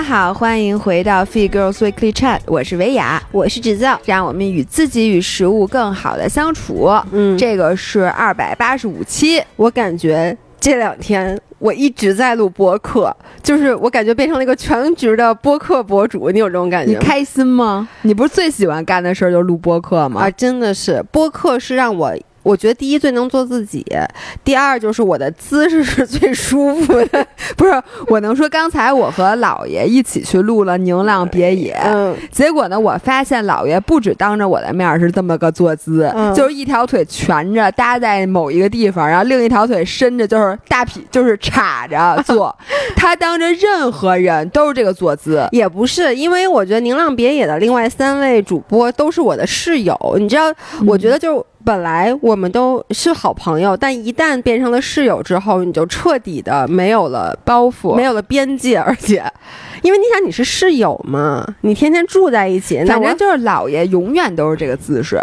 家好，欢迎回到 Feed Girls Weekly Chat，我是维雅，我是芷造，让我们与自己与食物更好的相处。嗯，这个是二百八十五期，我感觉这两天我一直在录播客，就是我感觉变成了一个全职的播客博主，你有这种感觉？你开心吗？你不是最喜欢干的事儿就是录播客吗？啊，真的是播客是让我。我觉得第一最能做自己，第二就是我的姿势是最舒服的。不是，我能说刚才我和姥爷一起去录了《宁浪别野》，嗯，结果呢，我发现姥爷不止当着我的面是这么个坐姿，嗯就是一条腿蜷着搭在某一个地方，然后另一条腿伸着，就是大劈，就是叉着坐。他当着任何人都是这个坐姿，也不是，因为我觉得《宁浪别野》的另外三位主播都是我的室友，你知道，我觉得就。本来我们都是好朋友，但一旦变成了室友之后，你就彻底的没有了包袱，没有了边界，而且，因为你想你是室友嘛，你天天住在一起，反正就是姥爷永远都是这个姿势。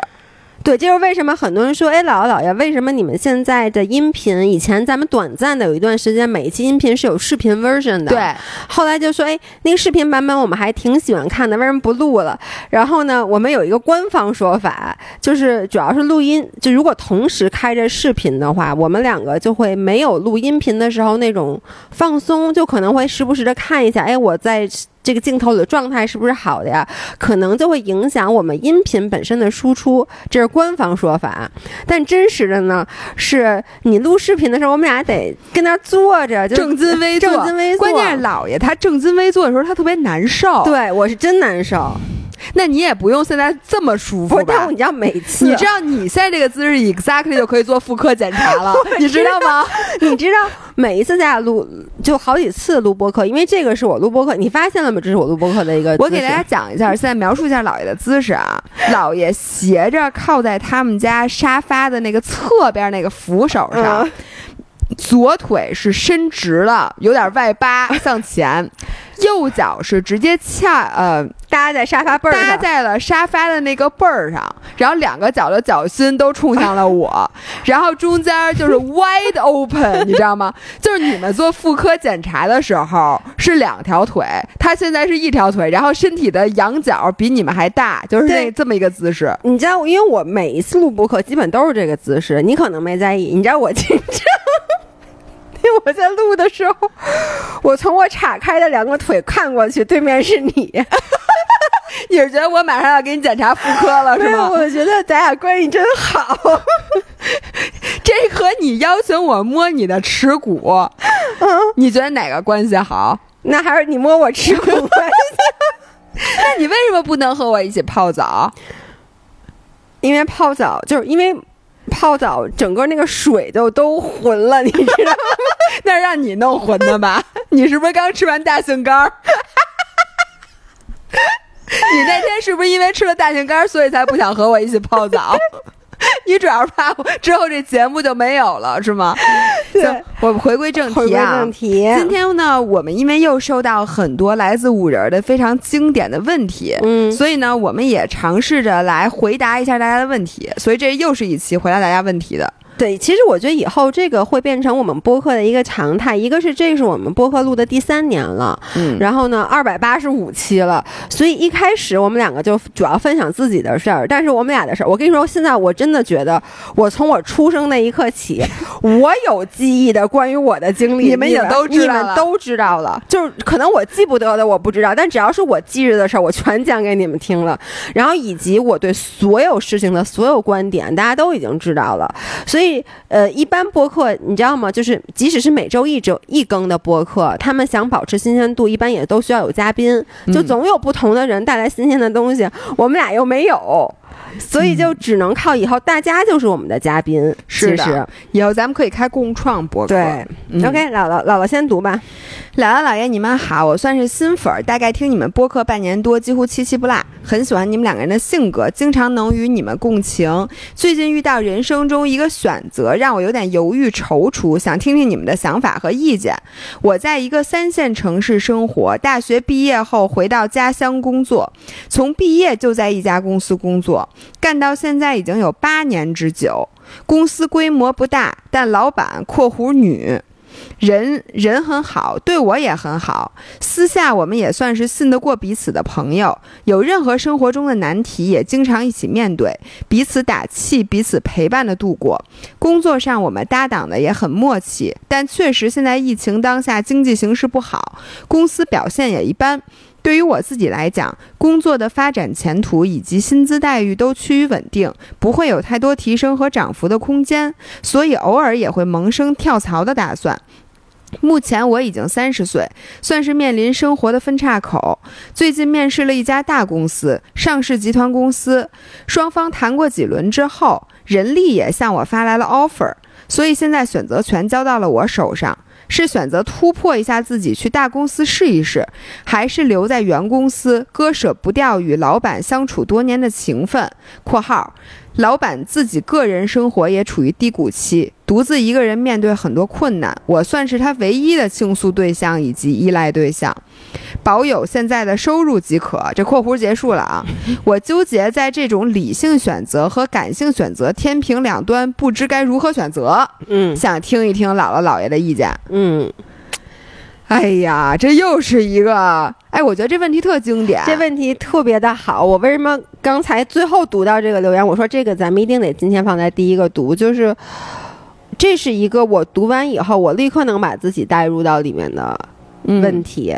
对，这就是为什么很多人说，哎，姥姥姥爷，为什么你们现在的音频，以前咱们短暂的有一段时间，每一期音频是有视频 version 的，对，后来就说，哎，那个视频版本我们还挺喜欢看的，为什么不录了？然后呢，我们有一个官方说法，就是主要是录音，就如果同时开着视频的话，我们两个就会没有录音频的时候那种放松，就可能会时不时的看一下，哎，我在。这个镜头里的状态是不是好的呀？可能就会影响我们音频本身的输出，这是官方说法。但真实的呢，是你录视频的时候，我们俩得跟那儿坐着，正襟危坐。正襟危坐。关键是姥爷他正襟危坐的时候，他特别难受。对我是真难受。那你也不用现在这么舒服吧？你知道每次，你知道你现在这个姿势 exactly 就可以做妇科检查了，你知道吗？你知道每一次咱俩录就好几次录播客，因为这个是我录播客，你发现了吗？这是我录播客的一个。我给大家讲一下，现在描述一下姥爷的姿势啊。姥爷斜着靠在他们家沙发的那个侧边那个扶手上，左腿是伸直了，有点外八向前。右脚是直接翘呃搭在沙发背儿上，搭在了沙发的那个背儿上，然后两个脚的脚心都冲向了我，然后中间就是 wide open，你知道吗？就是你们做妇科检查的时候是两条腿，他现在是一条腿，然后身体的仰角比你们还大，就是那这么一个姿势。你知道，因为我每一次录播课基本都是这个姿势，你可能没在意。你知道我紧张。我在录的时候，我从我岔开的两个腿看过去，对面是你。你是觉得我马上要给你检查妇科了，是吗？我觉得咱俩关系真好。这和你邀请我摸你的耻骨，嗯，你觉得哪个关系好？那还是你摸我耻骨关系。那你为什么不能和我一起泡澡？因为泡澡就是因为。泡澡，整个那个水就都浑了，你知道吗？那让你弄浑的吧？你是不是刚吃完大杏干儿？你那天是不是因为吃了大杏干儿，所以才不想和我一起泡澡？你主要是怕之后这节目就没有了，是吗？对，我们回归正题啊。正题。今天呢，我们因为又收到很多来自五人的非常经典的问题，嗯，所以呢，我们也尝试着来回答一下大家的问题。所以这又是一期回答大家问题的。对，其实我觉得以后这个会变成我们播客的一个常态。一个是这是我们播客录的第三年了，嗯，然后呢，二百八十五期了，所以一开始我们两个就主要分享自己的事儿。但是我们俩的事儿，我跟你说，现在我真的觉得，我从我出生那一刻起，我有记忆的关于我的经历，你们也都知道，你们都知道了。就是可能我记不得的，我不知道，但只要是我记着的事儿，我全讲给你们听了。然后以及我对所有事情的所有观点，大家都已经知道了。所以。呃，一般播客你知道吗？就是即使是每周一周一更的播客，他们想保持新鲜度，一般也都需要有嘉宾，就总有不同的人带来新鲜的东西。我们俩又没有。所以就只能靠以后大家就是我们的嘉宾，是的。以后咱们可以开共创博客。对，OK，姥姥姥姥先读吧。姥姥姥爷你们好，我算是新粉儿，大概听你们播客半年多，几乎七期不落，很喜欢你们两个人的性格，经常能与你们共情。最近遇到人生中一个选择，让我有点犹豫踌躇，想听听你们的想法和意见。我在一个三线城市生活，大学毕业后回到家乡工作，从毕业就在一家公司工作。干到现在已经有八年之久，公司规模不大，但老板（括弧女）人人很好，对我也很好，私下我们也算是信得过彼此的朋友。有任何生活中的难题，也经常一起面对，彼此打气，彼此陪伴的度过。工作上我们搭档的也很默契，但确实现在疫情当下，经济形势不好，公司表现也一般。对于我自己来讲，工作的发展前途以及薪资待遇都趋于稳定，不会有太多提升和涨幅的空间，所以偶尔也会萌生跳槽的打算。目前我已经三十岁，算是面临生活的分岔口。最近面试了一家大公司，上市集团公司，双方谈过几轮之后，人力也向我发来了 offer，所以现在选择权交到了我手上。是选择突破一下自己去大公司试一试，还是留在原公司割舍不掉与老板相处多年的情分？（括号）老板自己个人生活也处于低谷期，独自一个人面对很多困难，我算是他唯一的倾诉对象以及依赖对象。保有现在的收入即可。这括弧结束了啊！我纠结在这种理性选择和感性选择天平两端，不知该如何选择。嗯想听一听姥姥姥爷的意见。嗯，哎呀，这又是一个哎，我觉得这问题特经典。这问题特别的好。我为什么刚才最后读到这个留言？我说这个咱们一定得今天放在第一个读，就是这是一个我读完以后，我立刻能把自己带入到里面的嗯问题。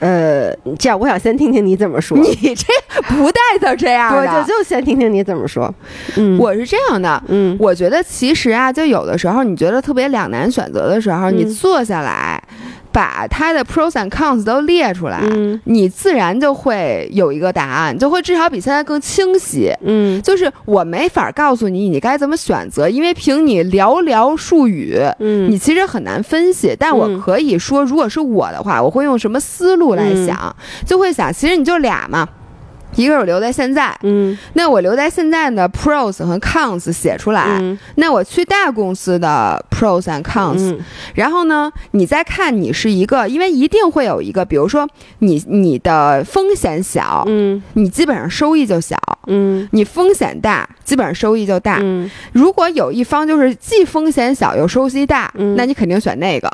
呃，这样我想先听听你怎么说。你这不带成这样我的。就就先听听你怎么说。嗯，我是这样的，嗯我觉得其实啊，就有的时候你觉得特别两难选择的时候，嗯你坐下来，把它的 pros and cons 都列出来，嗯你自然就会有一个答案，就会至少比现在更清晰。嗯就是我没法告诉你你该怎么选择，因为凭你寥寥数语，嗯你其实很难分析。但我嗯可以说，如果是我的话，我会用什么思路来嗯想？就会想，其实你就俩嘛。一个是我留在现在，嗯。那我留在现在的 pros 和 cons 写出来，嗯。那我去大公司的 pros and cons，、嗯。然后呢，你再看你是一个，因为一定会有一个，比如说你你的风险小，嗯。你基本上收益就小；嗯。你风险大，基本上收益就大。嗯。如果有一方就是既风险小又收益大，嗯。那你肯定选那个，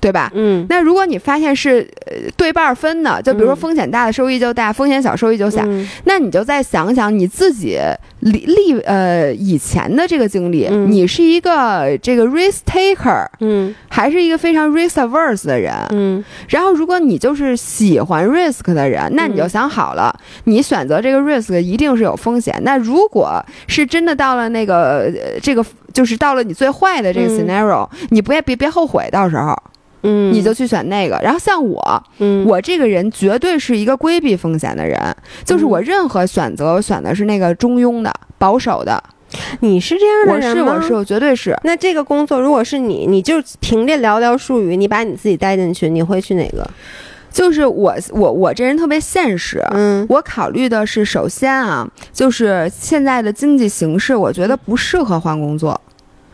对吧？嗯。那如果你发现是呃对半儿分的，就比如说嗯。风险大的收益就大，风险小收益就小，嗯。那你就再想想你自己历历呃以前的这个经历，嗯。你是一个这个 risk taker，嗯。还是一个非常 risk averse 的人？嗯。然后如果你就是喜欢 risk 的人，那你就想好了，你选择这个 risk 一定是有风险。那如果是真的到了那个呃这个就是到了你最坏的这个嗯。scenario，、你不要别别后悔，到时候嗯，你就去选那个。然后像我，嗯我这个人绝对是一个规避风险的人，就是我任何选择，我选的是那个中庸的、保守的。你是这样的我人吗是我是我绝对是。那这个工作如果是你，你就凭这寥寥数语，你把你自己带进去，你会去哪个？就是我我我这人特别现实，嗯我考虑的是，首先啊，就是现在的经济形势，我觉得不适合换工作。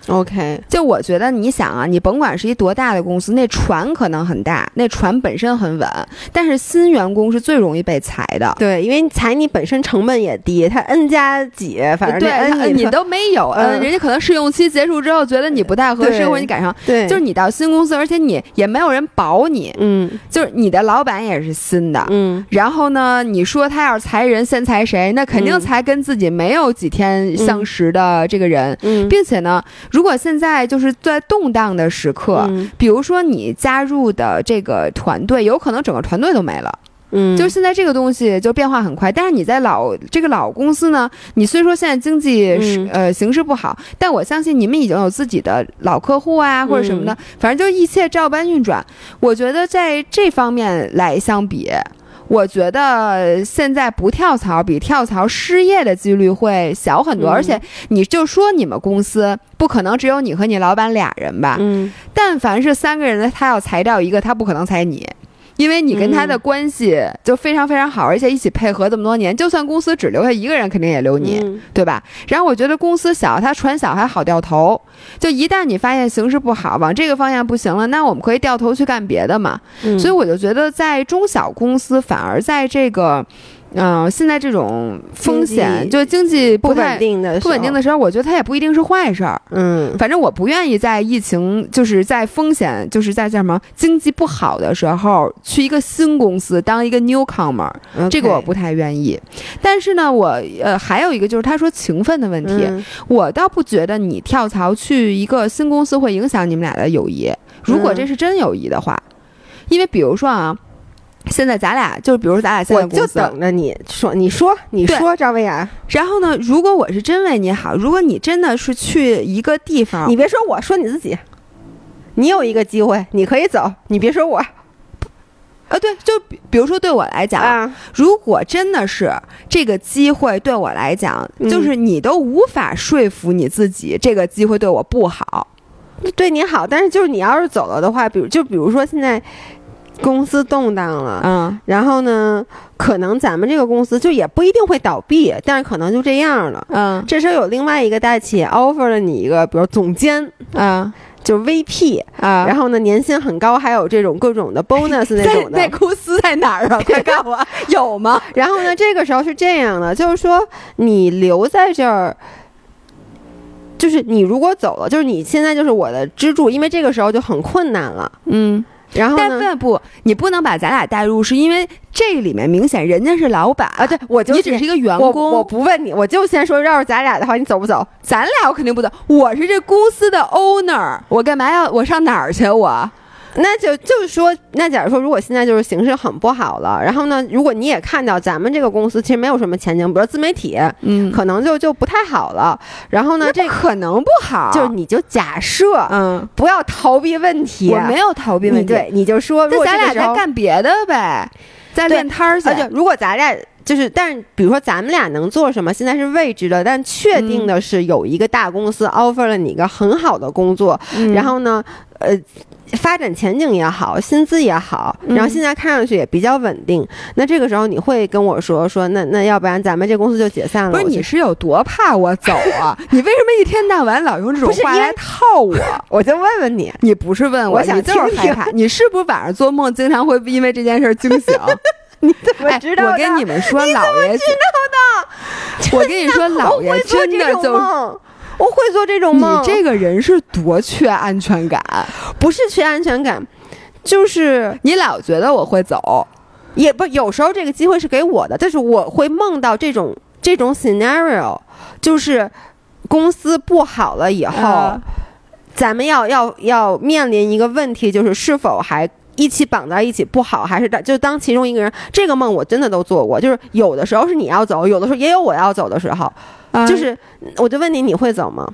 ，OK，就我觉得，你想啊，你甭管是一多大的公司，那船可能很大，那船本身很稳，但是新员工是最容易被裁的。对，因为裁你本身成本也低，他 N 加几，反正对，这他 N 特你都没有，嗯，嗯人家可能试用期结束之后觉得你不太合适，或者你赶上，对，就是你到新公司，而且你也没有人保你，嗯。就是你的老板也是新的，嗯。然后呢，你说他要是裁人，先裁谁？那肯定嗯。裁跟自己没有几天相识的这个人，嗯，并且呢，如果现在就是在动荡的时刻。嗯比如说，你加入的这个团队，有可能整个团队都没了。嗯，就是现在这个东西就变化很快，但是你在老这个老公司呢，你虽说现在经济是、嗯呃形势不好，但我相信你们已经有自己的老客户啊或者什么的，嗯反正就一切照搬运转。我觉得在这方面来相比。我觉得现在不跳槽比跳槽失业的几率会小很多，嗯而且你就说你们公司不可能只有你和你老板俩人吧？嗯但凡是三个人的，他要裁掉一个，他不可能裁你，因为你跟他的嗯关系就非常非常好，而且一起配合这么多年，就算公司只留下一个人，肯定也留你，嗯对吧？然后我觉得公司小，他船小还好掉头，就一旦你发现形势不好，往这个方向不行了，那我们可以掉头去干别的嘛。嗯，所以我就觉得在中小公司，反而在这个。嗯、现在这种风险，就经济不太稳定的不稳定的，时候，我觉得它也不一定是坏事儿。嗯反正我不愿意在疫情，就是在风险，就是在叫什么经济不好的时候，去一个新公司当一个 newcomer，这个我不太愿意。但是呢，我呃还有一个就是他说情分的问题，嗯我倒不觉得你跳槽去一个新公司会影响你们俩的友谊。如果嗯这是真友谊的话，因为比如说啊，现在咱俩就比如说咱俩现在我就，等着你说，你说，你说，张薇雅，然后呢，如果我是真为你好，如果你真的是去一个地方，你别说我，说你自己。你有一个机会，你可以走，你别说我啊，对，就比比如说对我来讲，啊。如果真的是这个机会对我来讲，嗯就是你都无法说服你自己，这个机会对我不好。对你好，但是就是你要是走了的话，比如就比如说现在公司动荡了，嗯然后呢，可能咱们这个公司就也不一定会倒闭，但是可能就这样了。嗯这时候有另外一个大企业 offer 了你一个，比如总监，嗯就是 VP，、啊，然后呢年薪很高，还有这种各种的 bonus 那种的。那公司在哪儿啊？快告诉我，有吗？然后呢，这个时候是这样的，就是说你留在这儿。就是你如果走了，就是你现在就是我的支柱，因为这个时候就很困难了。嗯，然后呢，但问不，你不能把咱俩带入，是因为这里面明显人家是老板啊，对，我就你只是一个员我工。我不问你，我就先说，要是咱俩的话，你走不走？咱俩我肯定不走，我是这公司的 owner，我干嘛要我上哪儿去？我那就就是说，那假如说，如果现在就是形势很不好了，然后呢，如果你也看到咱们这个公司其实没有什么前景，比如自媒体，嗯，可能就就不太好了。然后呢，这这可能不好，就是你就假设，嗯，不要逃避问题。我没有逃避问题，你对，你就说，如那咱俩再干别的呗，再对练摊儿去而。且如果咱俩就是，但是比如说咱们俩能做什么，现在是未知的，但确定的是有一个大公司 offer 了你一个很好的工作，嗯然后呢，呃。发展前景也好，薪资也好，嗯然后现在看上去也比较稳定。那这个时候你会跟我说说，那那要不然咱们这公司就解散了？不是你是有多怕我走啊？你为什么一天到晚老用这种话来套我？我就问问你，你不是问我想你就是害怕。你是不是晚上做梦经常会因为这件事儿惊醒？你怎么哎知道的？我跟你们说，姥爷知道的。我跟你说，我姥爷真的就，我会做这种梦你。这个人是多缺安全感，不是缺安全感，就是你老觉得我会走。也不有时候这个机会是给我的，但是我会梦到这种这种 scenario，就是公司不好了以后，嗯咱们要要要面临一个问题，就是是否还。一起绑在一起不好，还是当就当其中一个人？这个梦我真的都做过，就是有的时候是你要走，有的时候也有我要走的时候。啊就是我就问你，你会走吗？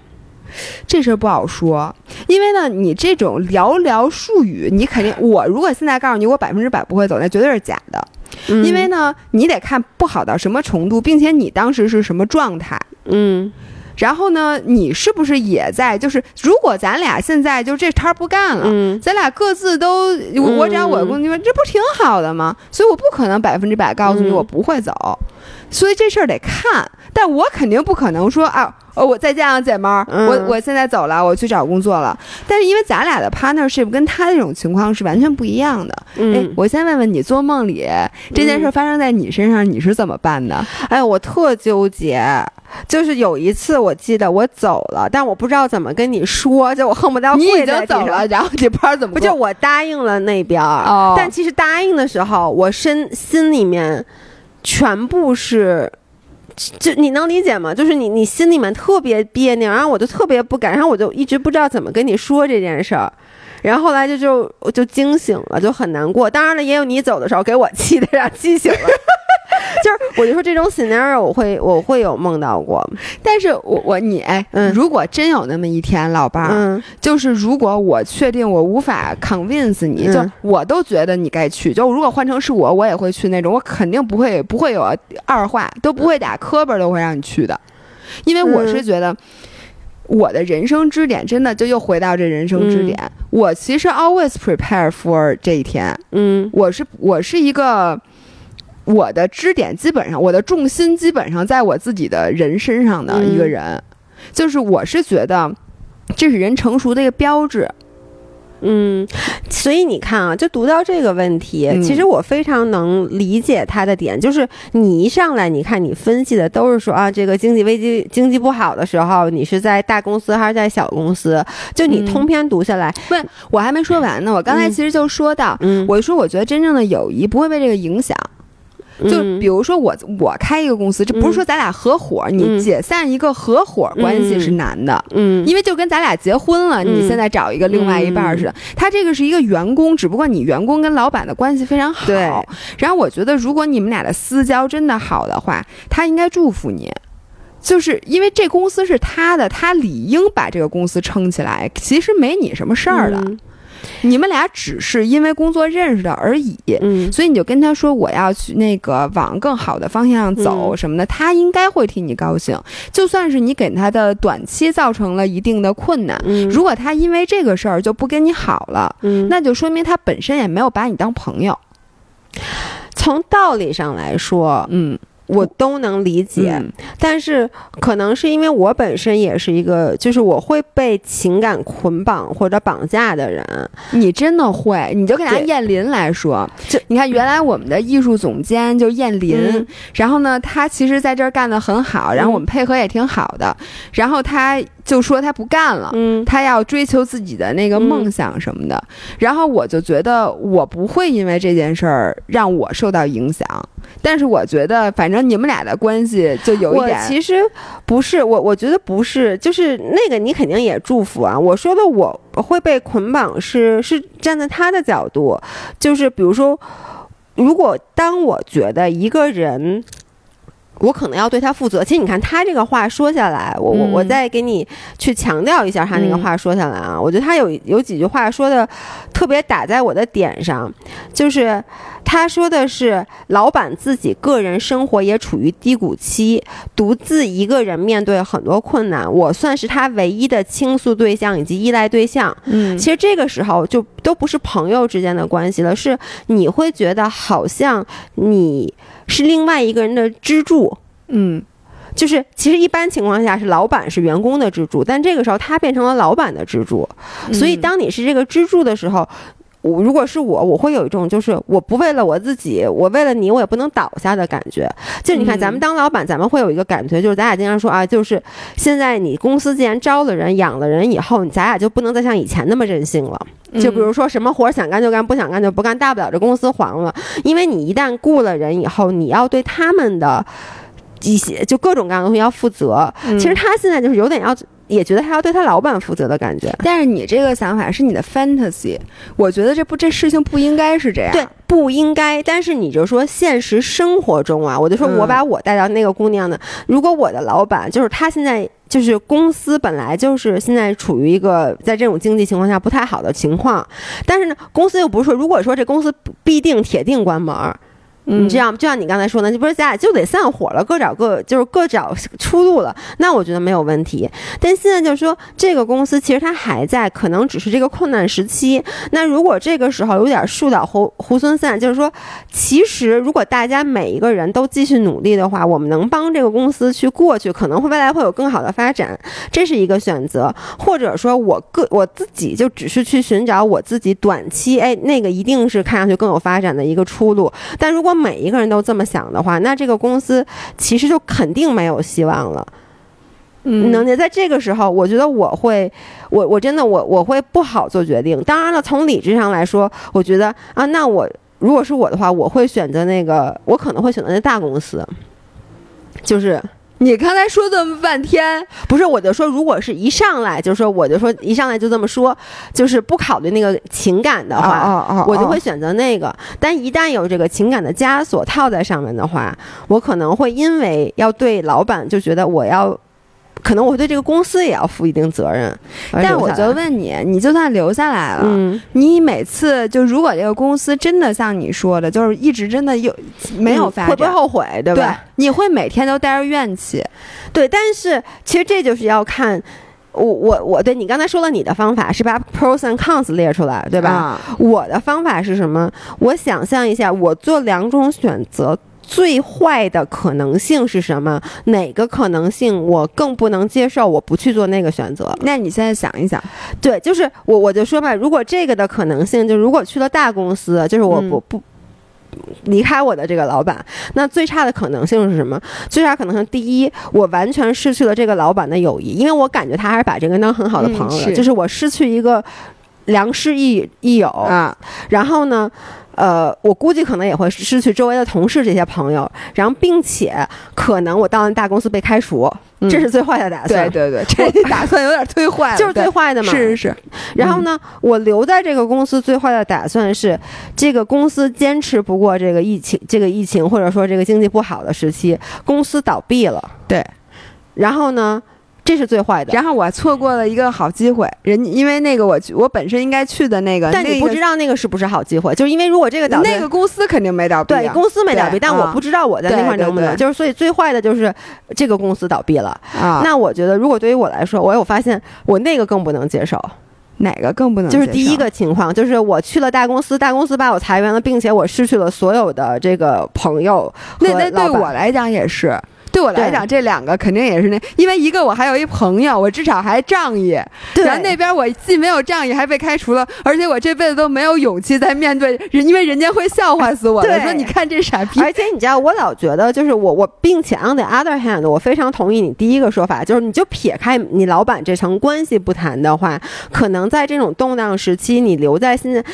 这事儿不好说，因为呢，你这种寥寥数语，你肯定我如果现在告诉你我百分之百不会走，那绝对是假的。嗯因为呢，你得看不好到什么程度，并且你当时是什么状态。嗯然后呢，你是不是也在？就是如果咱俩现在就这摊儿不干了，嗯咱俩各自都，我我找我的工作，这不挺好的吗？所以我不可能百分之百告诉你嗯我不会走，所以这事儿得看。但我肯定不可能说啊，哦，我再见啊，姐们儿，嗯我我现在走了，我去找工作了。但是因为咱俩的 partnership 跟他这种情况是完全不一样的。哎嗯，，我先问问你，做梦里这件事发生在你身上，你是怎么办的？哎，我特纠结。就是有一次，我记得我走了，但我不知道怎么跟你说，就我恨不得要你已经走了，。然后你不知道怎么不就我答应了那边儿，哦但其实答应的时候，我身心里面全部是，就你能理解吗？就是你你心里面特别别扭，然后我就特别不敢，然后我就一直不知道怎么跟你说这件事儿。然后后来就就我就惊醒了，就很难过。当然了，也有你走的时候给我气的，让气醒了。就是我就说这种 scenario 我会我会有梦到过，但是我我你哎，嗯如果真有那么一天，老伴儿，嗯就是如果我确定我无法 convince 你，嗯就我都觉得你该去，就如果换成是我，我也会去那种，我肯定不会不会有二话，都不会打磕巴，都会让你去的，因为我是嗯觉得。我的人生支点真的就又回到这人生支点。我其实 always prepare for 这一天。嗯我是我是一个，我的支点基本上，我的重心基本上在我自己的人身上的一个人，就是我是觉得这是人成熟的一个标志。嗯，所以你看啊，就读到这个问题，嗯其实我非常能理解他的点，就是你一上来，你看你分析的都是说啊，这个经济危机、经济不好的时候，你是在大公司还是在小公司？就你嗯通篇读下来，不，我还没说完呢。我刚才嗯其实就说到，嗯，我说我觉得真正的友谊不会被这个影响。就嗯比如说我我开一个公司，这不是说咱俩合伙，你嗯解散一个合伙关系是难的。嗯，因为就跟咱俩结婚了，嗯你现在找一个另外一半儿似的，他这个是一个员工，只不过你员工跟老板的关系非常好。对然后我觉得如果你们俩的私交真的好的话，他应该祝福你。就是因为这公司是他的，他理应把这个公司撑起来。其实没你什么事儿的，嗯你们俩只是因为工作认识的而已。嗯所以你就跟他说我要去那个往更好的方向走嗯什么的，他应该会替你高兴。就算是你给他的短期造成了一定的困难，嗯，如果他因为这个事儿就不跟你好了，嗯那就说明他本身也没有把你当朋友。从道理上来说，嗯，我都能理解，嗯但是可能是因为我本身也是一个，就是我会被情感捆绑或者绑架的人。你真的会，你就给拿燕林来说就，你看原来我们的艺术总监就燕林，嗯然后呢，他其实在这儿干得很好，然后我们配合也挺好的，然后他就说他不干了。嗯他要追求自己的那个梦想什么的，然后我就觉得我不会因为这件事儿让我受到影响，但是我觉得反正你们俩的关系就有一我点，其实不是，我我觉得不是，就是那个你肯定也祝福啊。我说的我会被捆绑是是站在他的角度，就是比如说，如果当我觉得一个人。我可能要对他负责。其实你看他这个话说下来，我我我嗯再给你去强调一下他那个嗯话说下来啊，我觉得他有有几句话说的特别打在我的点上，就是他说的是老板自己个人生活也处于低谷期，独自一个人面对很多困难，我算是他唯一的倾诉对象以及依赖对象。嗯其实这个时候就都不是朋友之间的关系了，是你会觉得好像你是另外一个人的支柱。嗯就是其实一般情况下是老板是员工的支柱，但这个时候他变成了老板的支柱。所以当你是这个支柱的时候，我如果是我，我会有一种就是我不为了我自己，我为了你，我也不能倒下的感觉。就是你看，嗯咱们当老板，咱们会有一个感觉，就是咱俩经常说啊，就是现在你公司既然招了人、养了人以后，咱俩就不能再像以前那么任性了。嗯就比如说什么活儿想干就干，不想干就不干，大不了这公司黄了。因为你一旦雇了人以后，你要对他们的一些就各种各样的东西要负责。嗯其实他现在就是有点要，也觉得他要对他老板负责的感觉。但是你这个想法是你的 fantasy，我觉得这不这事情不应该是这样。对，不应该。但是你就说现实生活中啊，我就说嗯我把我带到那个姑娘的，如果我的老板就是他现在。就是公司本来就是现在处于一个在这种经济情况下不太好的情况，但是呢，公司又不是说，如果说这公司必定铁定关门你这样就像你刚才说的，这不是咱俩就得散伙了，各找各就是各找出路了，那我觉得没有问题。但现在就是说，这个公司其实它还在，可能只是这个困难时期。那如果这个时候有点树倒猢猢狲散，就是说，其实如果大家每一个人都继续努力的话，我们能帮这个公司去过去，可能会未来会有更好的发展，这是一个选择。或者说我个我自己就只是去寻找我自己短期，哎，那个一定是看上去更有发展的一个出路。但如果果每一个人都这么想的话，那这个公司其实就肯定没有希望了。嗯能在这个时候，我觉得我会，我我真的我我会不好做决定。当然了，从理智上来说，我觉得啊，那我如果是我的话，我会选择那个，我可能会选择那大公司，就是你刚才说这么半天，不是，我就说，如果是一上来就说，我就说一上来就这么说，就是不考虑那个情感的话，哦哦我就会选择那个。但一旦有这个情感的枷锁套在上面的话，我可能会因为要对老板就觉得我要，可能我会对这个公司也要负一定责任。但我就问你，你就算留下来了，嗯，你每次就如果这个公司真的像你说的，就是一直真的有没有嗯会不会，后悔，对对吧？你会每天都带着怨气，对，但是其实这就是要看。我我我对你刚才说了，你的方法是把 pros and cons 列出来，对吧？啊我的方法是什么？我想象一下，我做两种选择，最坏的可能性是什么？哪个可能性我更不能接受？我不去做那个选择。那你现在想一想，对，就是我我就说吧，如果这个的可能性，就如果去了大公司，就是我嗯不不。离开我的这个老板，那最差的可能性是什么？最差可能性，第一，我完全失去了这个老板的友谊，因为我感觉他还是把这个人当很好的嗯朋友就是我失去一个良师益益友啊，然后呢，呃，我估计可能也会失去周围的同事这些朋友，然后并且可能我到那大公司被开除，嗯这是最坏的打算。对对对，这打算有点忒坏了，就是最坏的嘛。是是是，然后呢，我留在这个公司最坏的打算是，这个公司坚持不过这个疫情，这个疫情或者说这个经济不好的时期，公司倒闭了。对。然后呢，这是最坏的。然后我错过了一个好机会，人因为那个我我本身应该去的那个，但你不知道道那个是不是好机会，就是因为如果这个倒闭，那个公司肯定没倒闭啊，对公司没倒闭，但我不知道我在那块能不能，就是所以最坏的就是这个公司倒闭了。啊，那我觉得，如果对于我来说，我有发现我那个更不能接受。哪个更不能接受？就是第一个情况，就是我去了大公司，大公司把我裁员了，并且我失去了所有的这个朋友那那对我来讲也是。对我来讲，这两个肯定也是那，因为一个我还有一朋友，我至少还仗义，对然后那边我既没有仗义，还被开除了，而且我这辈子都没有勇气再面对人，因为人家会笑话死我的，对说你看这傻逼，而且你知道，我老觉得就是我我，并且 on the other hand，我非常同意你第一个说法，就是你就撇开你老板这层关系不谈的话，可能在这种动荡时期，你留在现在。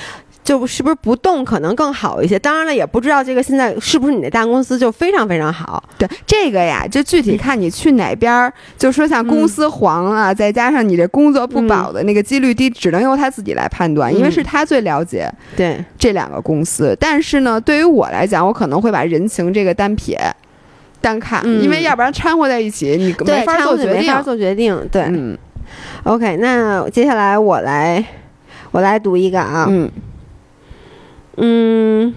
就是不是不动可能更好一些？当然了，也不知道这个现在是不是你的大公司就非常非常好。对这个呀，就具体看你去哪边儿。就说像公司黄了，再加上你这工作不保的那个几率低，只能由他自己来判断，因为嗯是他最了解对，这两个公司。但是呢，对于我来讲，我可能会把人情这个单撇。单看，嗯因为要不然掺和在一起，你，没法做决定。没法做决定。对、嗯 o k 那接下来我来，我来读一个啊，嗯嗯，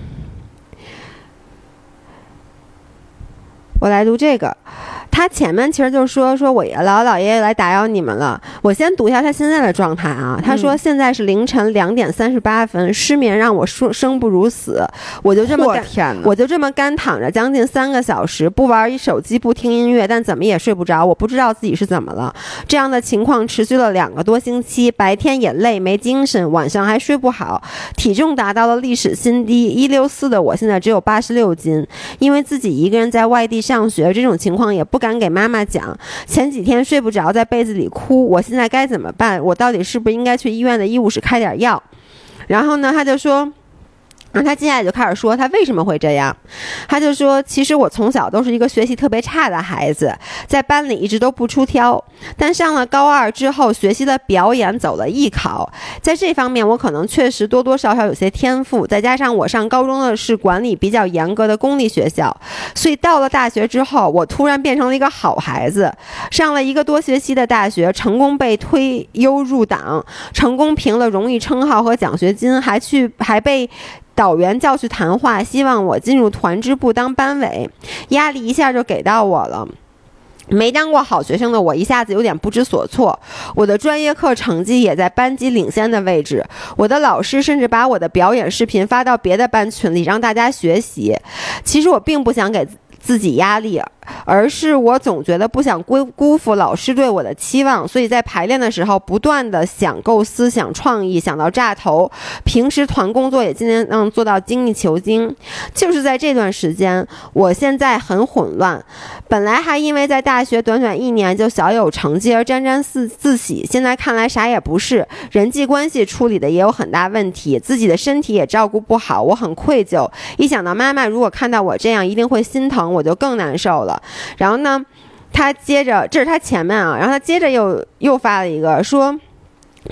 我来读这个。他前面其实就说说我姥姥姥爷爷来打扰你们了。我先读一下他现在的状态啊。他说嗯现在是凌晨两点三十八分，失眠让我生生不如死，我就这么我干。天！我就这么干躺着将近三个小时，不玩一手机，不听音乐，但怎么也睡不着。我不知道自己是怎么了。这样的情况持续了两个多星期，白天也累没精神，晚上还睡不好，体重达到了历史新低，一六四的我现在只有八十六斤。因为自己一个人在外地上学，这种情况也不敢给妈妈讲。前几天睡不着，在被子里哭，我现在该怎么办？我到底是不是应该去医院的医务室开点药？然后呢，他就说。然后他接下来就开始说他为什么会这样，他就说，其实我从小都是一个学习特别差的孩子，在班里一直都不出挑，但上了高二之后，学习了表演，走了艺考，在这方面我可能确实多多少少有些天赋，再加上我上高中的是管理比较严格的公立学校，所以到了大学之后，我突然变成了一个好孩子，上了一个多学期的大学，成功被推优入党，成功评了荣誉称号和奖学金，还去还被。导员叫去谈话，希望我进入团支部当班委，压力一下就给到我了。没当过好学生的我一下子有点不知所措，我的专业课成绩也在班级领先的位置，我的老师甚至把我的表演视频发到别的班群里让大家学习。其实我并不想给自己压力，而是我总觉得不想辜辜负老师对我的期望，所以在排练的时候不断的想构思、想创意，想到炸头。平时团工作也尽量让做到精益求精。就是在这段时间，我现在很混乱。本来还因为在大学短短一年就小有成绩而沾沾自自喜，现在看来啥也不是。人际关系处理的也有很大问题，自己的身体也照顾不好，我很愧疚。一想到妈妈如果看到我这样，一定会心疼，我就更难受了。然后呢，他接着这是他前面啊，然后他接着又又发了一个说。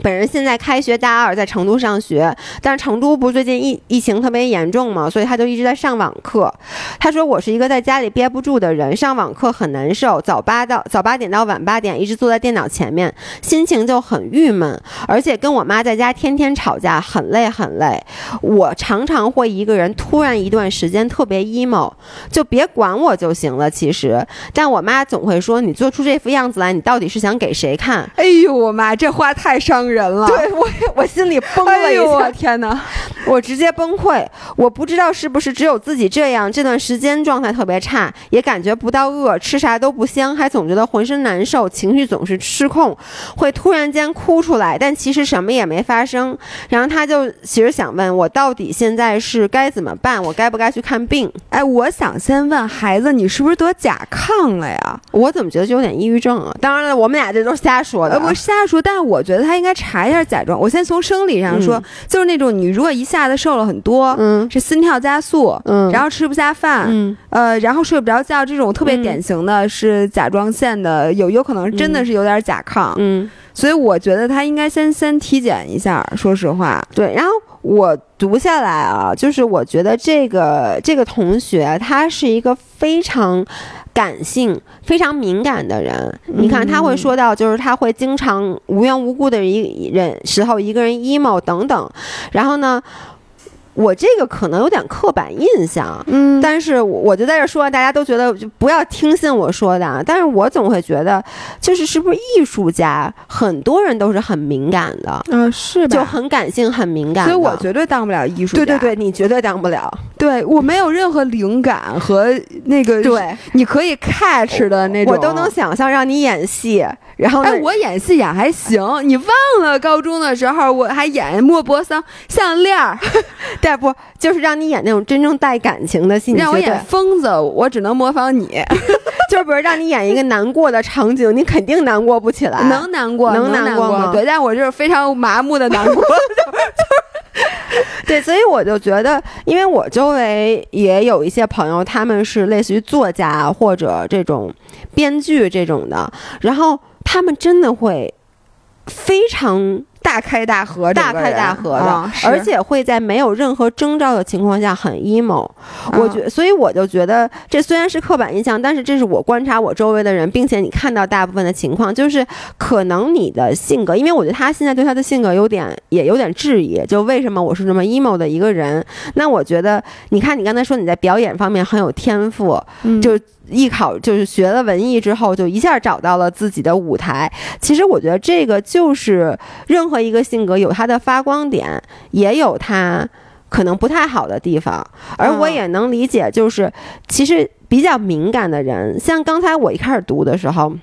本人现在开学大二，在成都上学，但是成都不是最近疫疫情特别严重嘛，所以他就一直在上网课。他说我是一个在家里憋不住的人，上网课很难受，早八到早八点到晚八点，一直坐在电脑前面，心情就很郁闷，而且跟我妈在家天天吵架，很累很累。我常常会一个人突然一段时间特别 emo，就别管我就行了。其实，但我妈总会说你做出这副样子来，你到底是想给谁看？哎呦我妈，这话太伤人了。对我我心里崩了一下。哎呦我天哪！我直接崩溃。我不知道是不是只有自己这样，这段时间状态特别差，也感觉不到饿，吃啥都不香，还总觉得浑身难受，情绪总是失控，会突然间哭出来，但其实什么也没发生。然后他就其实想问我，到底现在是该怎么办？我该不该去看病？哎，我想先问孩子，你是不是得甲亢了呀？我怎么觉得就有点抑郁症啊？当然了，我们俩这都是瞎说的不是瞎说，但是我觉得他应该查一下甲状。我先从生理上说，嗯就是那种你如果一下子瘦了很多，嗯是心跳加速，嗯，然后吃不下饭，嗯呃，然后睡不着觉，这种特别嗯典型的是甲状腺的，有有可能真的是有点甲亢，嗯，所以我觉得他应该先先体检一下。说实话，对。然后我读下来啊，就是我觉得这个这个同学他是一个非常。感性非常敏感的人，你看他会说到，就是他会经常无缘无故的一人时候一个人 emo 等等，然后呢，我这个可能有点刻板印象，嗯但是我我就在这说，大家都觉得就不要听信我说的啊。但是我总会觉得，就是是不是艺术家，很多人都是很敏感的，嗯、是就很感性、很敏感。所以我绝对当不了艺术家。对对对，你绝对当不了。对，我没有任何灵感和那个对，你可以 catch 的那种，我都能想象让你演戏，然后我演戏演还行，你忘了高中的时候我还演莫泊桑项链儿，对不就是让你演那种真正带感情的戏？你让我演疯子，我只能模仿你，就是比如让你演一个难过的场景，你肯定难过不起来。能难过，能难难过吗对，但我就是非常麻木的难过。对，所以我就觉得，因为我周围也有一些朋友，他们是类似于作家或者这种编剧这种的，然后他们真的会非常大开大合，大开大合的，啊而且会在没有任何征兆的情况下很 emo。我啊觉，所以我就觉得这虽然是刻板印象，但是这是我观察我周围的人，并且你看到大部分的情况，就是可能你的性格，因为我觉得他现在对他的性格有点也有点质疑，就为什么我是这么 emo 的一个人？那我觉得，你看你刚才说你在表演方面很有天赋，嗯就艺考就是学了文艺之后，就一下找到了自己的舞台。其实我觉得这个就是任何一个性格有他的发光点，也有他可能不太好的地方。而我嗯也能理解，就是其实比较敏感的人，像刚才我一开始读的时候。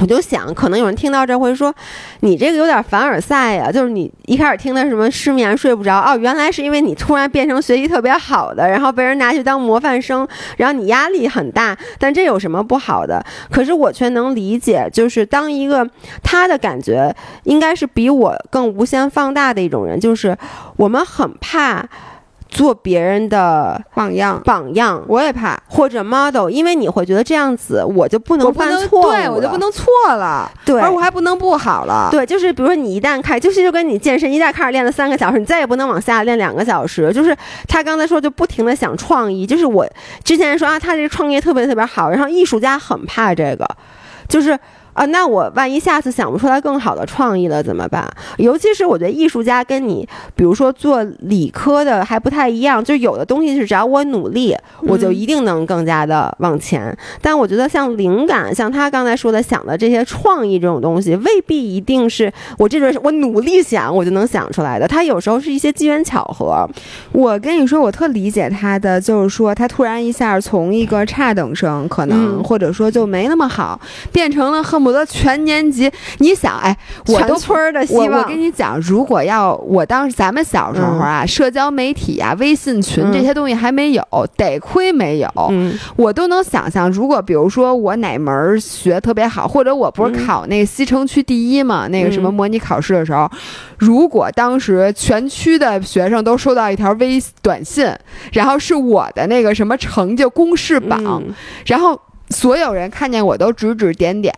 我就想，可能有人听到这会说，你这个有点凡尔赛呀、就是你一开始听的什么失眠睡不着，哦，原来是因为你突然变成学习特别好的，然后被人拿去当模范生，然后你压力很大，但这有什么不好的？可是我却能理解，就是当一个他的感觉应该是比我更无限放大的一种人，就是我们很怕做别人的榜样，榜样我也怕，或者 model，因为你会觉得这样子我就不能犯错误对我就不能错了，对而我还不能不好了。对，就是比如说你一旦开，就是就跟你健身一旦开始练了三个小时，你再也不能往下练两个小时。就是他刚才说，就不停的想创意。就是我之前说啊，他这个创业特别特别好，然后艺术家很怕这个，就是。啊，那我万一下次想不出来更好的创意了怎么办？尤其是我觉得艺术家跟你，比如说做理科的还不太一样，就有的东西是只要我努力，我就嗯一定能更加的往前。但我觉得像灵感，像他刚才说的想的这些创意这种东西，未必一定是我这种我努力想我就能想出来的。他有时候是一些机缘巧合。我跟你说，我特理解他的，就是说他突然一下从一个差等生，可能、嗯或者说就没那么好，变成了恨不得全年级。你想，哎，我都全村儿的希望。我跟你讲，如果要我当时咱们小时候啊，社交媒体啊、微信群嗯这些东西还没有，得亏没有，嗯我都能想象，如果比如说我哪门儿学特别好，或者我不是嗯考那个西城区第一嘛，那个什么嗯模拟考试的时候，如果当时全区的学生都收到一条微短信，然后是我的那个什么成绩公示榜，嗯然后。所有人看见我都指指点点，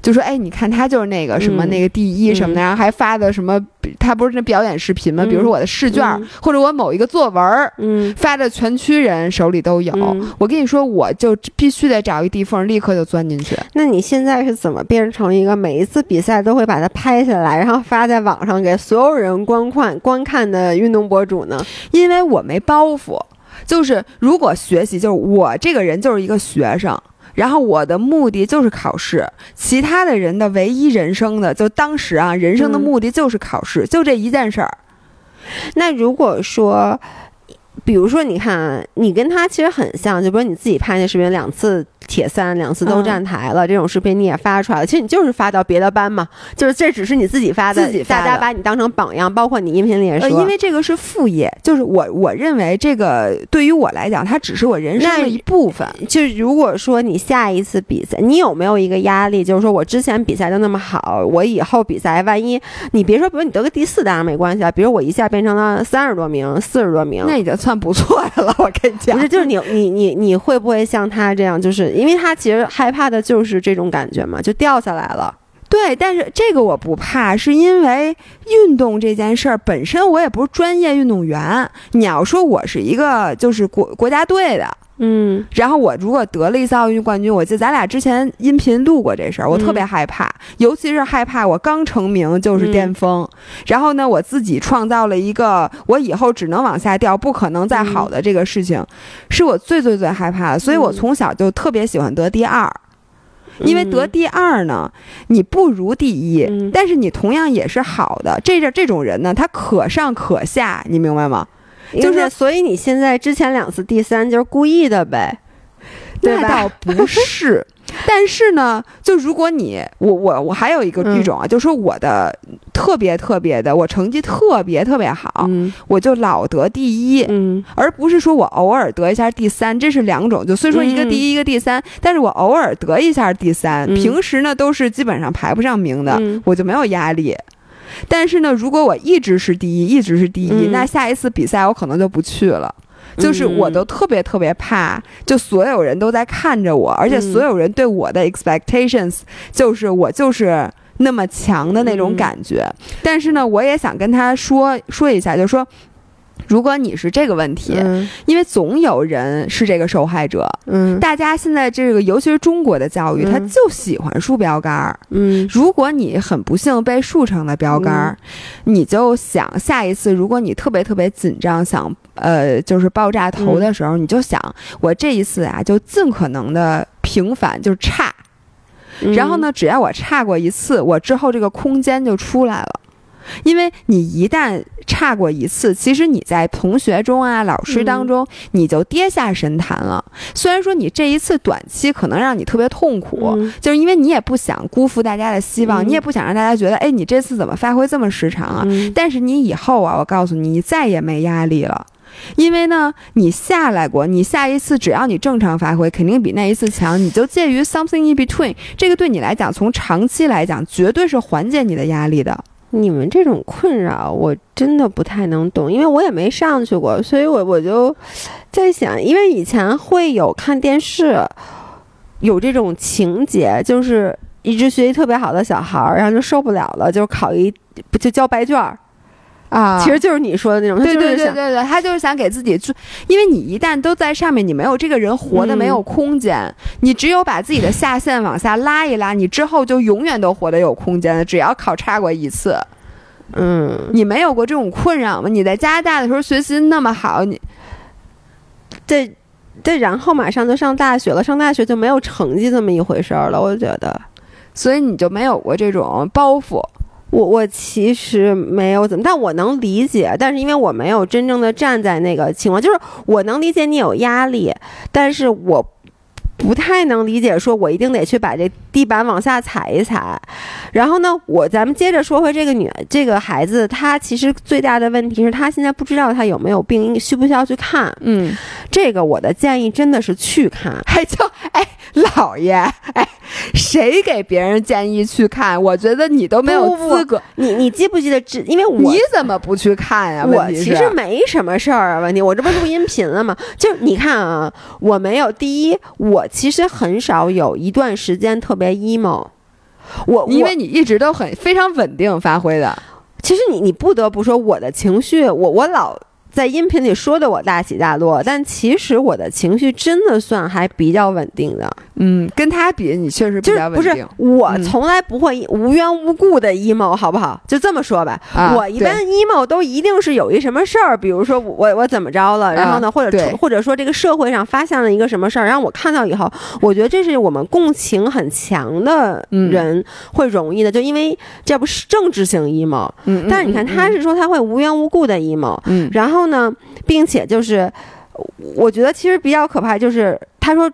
就说：“哎，你看他就是那个什么嗯那个第一什么的。然后还发的什么，他不是那表演视频吗？嗯比如说我的试卷，嗯或者我某一个作文发的全区人手里都有。嗯我跟你说，我就必须得找一地缝，立刻就钻进去。那你现在是怎么变成一个每一次比赛都会把它拍下来，然后发在网上给所有人观看观看的运动博主呢？因为我没包袱，就是如果学习，就是我这个人就是一个学生。然后我的目的就是考试，其他的人的唯一人生的，就当时啊，人生的嗯目的就是考试，就这一件事儿。那如果说，比如说，你看，你跟他其实很像，就比如你自己拍那视频，两次铁三，两次都站台了，这种视频你也发出来了。其实你就是发到别的班嘛，就是这只是你自己发的，自己发的大家把你当成榜样，包括你音频里也呃，说，因为这个是副业，就是我我认为这个对于我来讲，它只是我人生的一部分。就是如果说你下一次比赛，你有没有一个压力？就是说我之前比赛就那么好，我以后比赛，万一你别说，比如你得个第四，当然没关系啊。比如我一下变成了三十多名、四十多名，那已经算不错的了，我跟你讲。不是，就是你你你你会不会像他这样？就是因为他其实害怕的就是这种感觉嘛，就掉下来了。对，但是这个我不怕，是因为运动这件事儿本身我也不是专业运动员。你要说我是一个就是国国家队的，嗯。然后我如果得了一次奥运冠军，我记得咱俩之前音频录过这事儿，我特别害怕，尤其是害怕我刚成名就是巅峰，然后呢，我自己创造了一个我以后只能往下掉，不可能再好的这个事情，是我最最最害怕的，所以我从小就特别喜欢得第二。因为得第二呢，你不如第一，嗯。但是你同样也是好的。这这这种人呢，他可上可下，你明白吗？就是所以你现在之前两次第三就是故意的呗，对吧那倒不 是，但是呢，就如果你我我我还有一个嗯一种啊，就说我的特别特别的，我成绩特别特别好，嗯我就老得第一。嗯而不是说我偶尔得一下第三，这是两种。就虽说一个嗯第一，一个第三，但是我偶尔得一下第三，嗯平时呢都是基本上排不上名的，嗯我就没有压力。但是呢，如果我一直是第一，一直是第一，嗯那下一次比赛我可能就不去了。就是我都特别特别怕，就所有人都在看着我，而且所有人对我的 expectations 就是我就是那么强的那种感觉。但是呢，我也想跟他说说一下，就是说，如果你是这个问题，嗯因为总有人是这个受害者。嗯大家现在这个，尤其是中国的教育，嗯他就喜欢竖标杆儿。嗯如果你很不幸被竖成了标杆儿，你就想下一次，如果你特别特别紧张，想呃就是爆炸头的时候，你就想我这一次啊，就尽可能的平凡，就是差。嗯然后呢，只要我差过一次，我之后这个空间就出来了。因为你一旦差过一次，其实你在同学中啊、老师当中，你就跌下神坛了。虽然说你这一次短期可能让你特别痛苦，嗯就是因为你也不想辜负大家的希望，嗯你也不想让大家觉得，哎，你这次怎么发挥这么失常啊？嗯但是你以后啊，我告诉你，你再也没压力了。因为呢，你下来过，你下一次只要你正常发挥，肯定比那一次强。你就介于 something in between，这个对你来讲，从长期来讲，绝对是缓解你的压力的。你们这种困扰，我真的不太能懂，因为我也没上去过，所以我我就在想，因为以前会有看电视，有这种情节，就是一直学习特别好的小孩儿，然后就受不了了，就考一就交白卷儿，啊其实就是你说的那种，对对对对对，他就是想给自己做，因为你一旦都在上面，你没有这个人活的嗯没有空间，你只有把自己的下限往下拉一拉，你之后就永远都活得有空间的。只要考差过一次，嗯，你没有过这种困扰吗？你在加拿大的时候学习那么好，你对对，然后马上就上大学了，上大学就没有成绩这么一回事儿了，我觉得。所以你就没有过这种包袱。我我其实没有怎么，但我能理解，但是因为我没有真正的站在那个情况，就是我能理解你有压力，但是我不太能理解，说我一定得去把这地板往下踩一踩。然后呢，我咱们接着说回这个女这个孩子，她其实最大的问题是她现在不知道她有没有病，需不需要去看。嗯，这个我的建议真的是去看。还就哎，老爷，哎，谁给别人建议去看？我觉得你都没有不不不资格。你你记不记得只？因为我你怎么不去看呀？我其实没什么事儿啊，问题我这不录音频了吗？就你看啊，我没有第一，我其实很少有一段时间特别 emo。我我因为你一直都很非常稳定发挥的。其实你你不得不说我的情绪，我我老在音频里说的我大起大落，但其实我的情绪真的算还比较稳定的。嗯，跟他比，你确实比较稳定。不是，我从来不会无缘无故的 emo，好不好？就这么说吧。我一般 emo 都一定是有一什么事儿，比如说我我怎么着了，然后呢，或者或者说这个社会上发现了一个什么事儿，然后我看到以后，我觉得这是我们共情很强的人会容易的，就因为这不是政治性 emo。嗯。但是你看，他是说他会无缘无故的 emo。嗯。然后呢，并且就是，我觉得其实比较可怕，就是他说。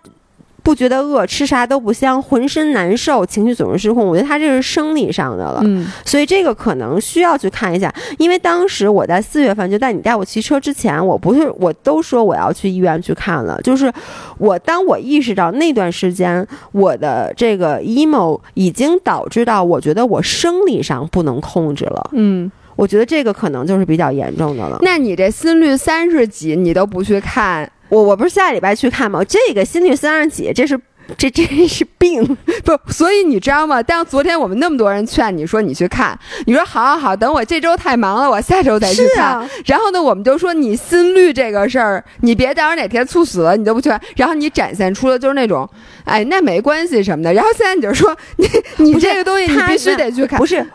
不觉得饿，吃啥都不香，浑身难受，情绪总是失控。我觉得他这是生理上的了，嗯，所以这个可能需要去看一下。因为当时我在四月份就在你带我骑车之前，我不是我都说我要去医院去看了。就是我当我意识到那段时间我的这个 emo 已经导致到我觉得我生理上不能控制了，嗯，我觉得这个可能就是比较严重的了。那你这心率三十几，你都不去看？我我不是下礼拜去看吗？这个心率三十几，这是这真是病，不，所以你知道吗？当昨天我们那么多人劝你说你去看，你说好好好，等我这周太忙了，我下周再去看。然后呢，我们就说你心率这个事儿，你别到时候哪天猝死了你都不去。然后你展现出了就是那种，哎，那没关系什么的。然后现在你就说你你这个东西你必须得去看，不是。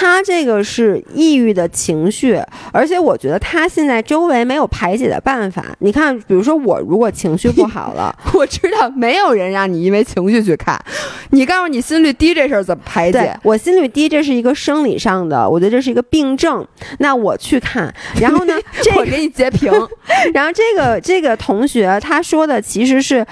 他这个是抑郁的情绪，而且我觉得他现在周围没有排解的办法。你看，比如说我如果情绪不好了，我知道没有人让你因为情绪去看。你告诉你心率低这事儿怎么排解？我心率低这是一个生理上的，我觉得这是一个病症。那我去看，然后呢，我给你截屏。然后这个这个同学他说的其实是。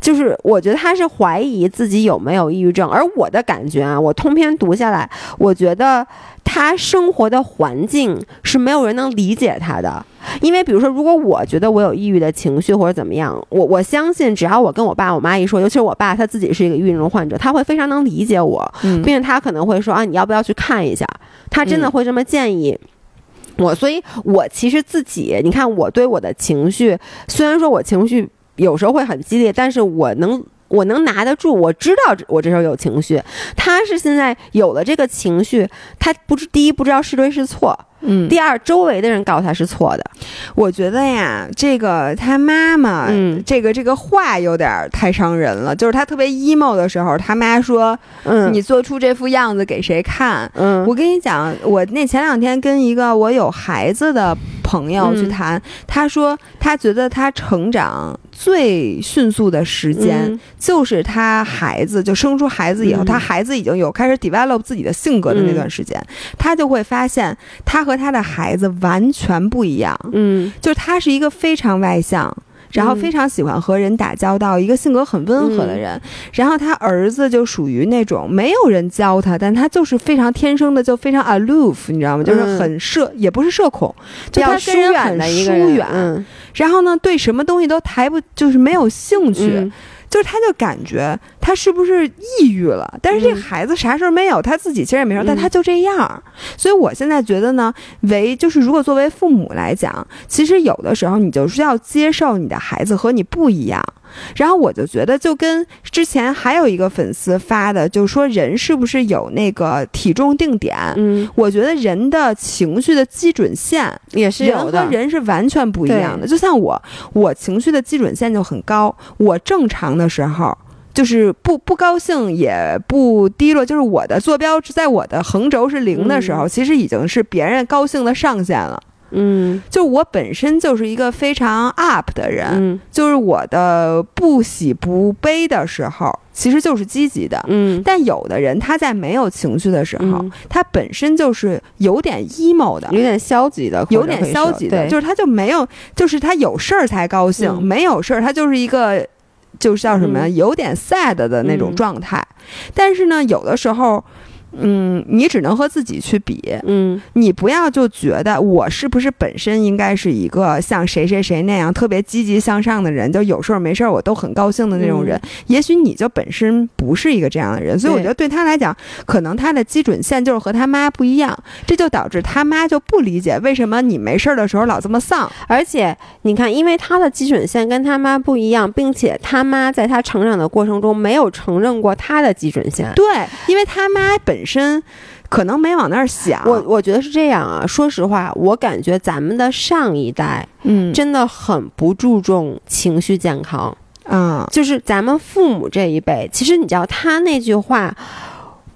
就是我觉得他是怀疑自己有没有抑郁症，而我的感觉啊，我通篇读下来，我觉得他生活的环境是没有人能理解他的。因为比如说，如果我觉得我有抑郁的情绪或者怎么样，我我相信只要我跟我爸我妈一说，尤其是我爸他自己是一个抑郁症患者，他会非常能理解我，并且他可能会说啊，你要不要去看一下？他真的会这么建议我。所以，我其实自己，你看，我对我的情绪，虽然说我情绪。有时候会很激烈，但是我能我能拿得住，我知道我这时候有情绪。他是现在有了这个情绪，他不知第一不知道是对是错。嗯，第二，周围的人告诉他是错的。我觉得呀，这个他妈妈，嗯，这个这个话有点太伤人了。就是他特别 emo 的时候，他妈说：“嗯，你做出这副样子给谁看？”嗯，我跟你讲，我那前两天跟一个我有孩子的朋友去谈，他说他觉得他成长最迅速的时间就是他孩子就生出孩子以后，他孩子已经有开始 develop 自己的性格的那段时间，他就会发现他和和他的孩子完全不一样，嗯，就是他是一个非常外向，然后非常喜欢和人打交道，一个性格很温和的人。然后他儿子就属于那种没有人教他，但他就是非常天生的，就非常 aloof，你知道吗？就是很社，也不是社恐，就他疏远的一个人。然后呢，对什么东西都抬不，就是没有兴趣。就是他就感觉他是不是抑郁了？但是这孩子啥事儿没有，他自己其实也没事，但他就这样。所以我现在觉得呢，为就是如果作为父母来讲，其实有的时候你就是要接受你的孩子和你不一样。然后我就觉得，就跟之前还有一个粉丝发的，就是说人是不是有那个体重定点？嗯，我觉得人的情绪的基准线也是有的，人是完全不一样的。就像我，我情绪的基准线就很高，我正常的时候就是不不高兴也不低落，就是我的坐标在我的横轴是零的时候，其实已经是别人高兴的上限了。嗯，就我本身就是一个非常 up 的人，就是我的不喜不悲的时候，其实就是积极的。嗯，但有的人他在没有情绪的时候，他本身就是有点 emo 的，有点消极的，有点消极的，就是他就没有，就是他有事儿才高兴，没有事儿他就是一个，就是叫什么呀，有点 sad 的那种状态。但是呢，有的时候。嗯，你只能和自己去比。嗯，你不要就觉得我是不是本身应该是一个像谁谁谁那样特别积极向上的人，就有事儿没事儿我都很高兴的那种人。也许你就本身不是一个这样的人，所以我觉得对他来讲，可能他的基准线就是和他妈不一样，这就导致他妈就不理解为什么你没事儿的时候老这么丧。而且你看，因为他的基准线跟他妈不一样，并且他妈在他成长的过程中没有承认过他的基准线。对，因为他妈本。本身可能没往那儿想。我我觉得是这样啊。说实话，我感觉咱们的上一代嗯真的很不注重情绪健康，嗯就是咱们父母这一辈，其实你知道他那句话。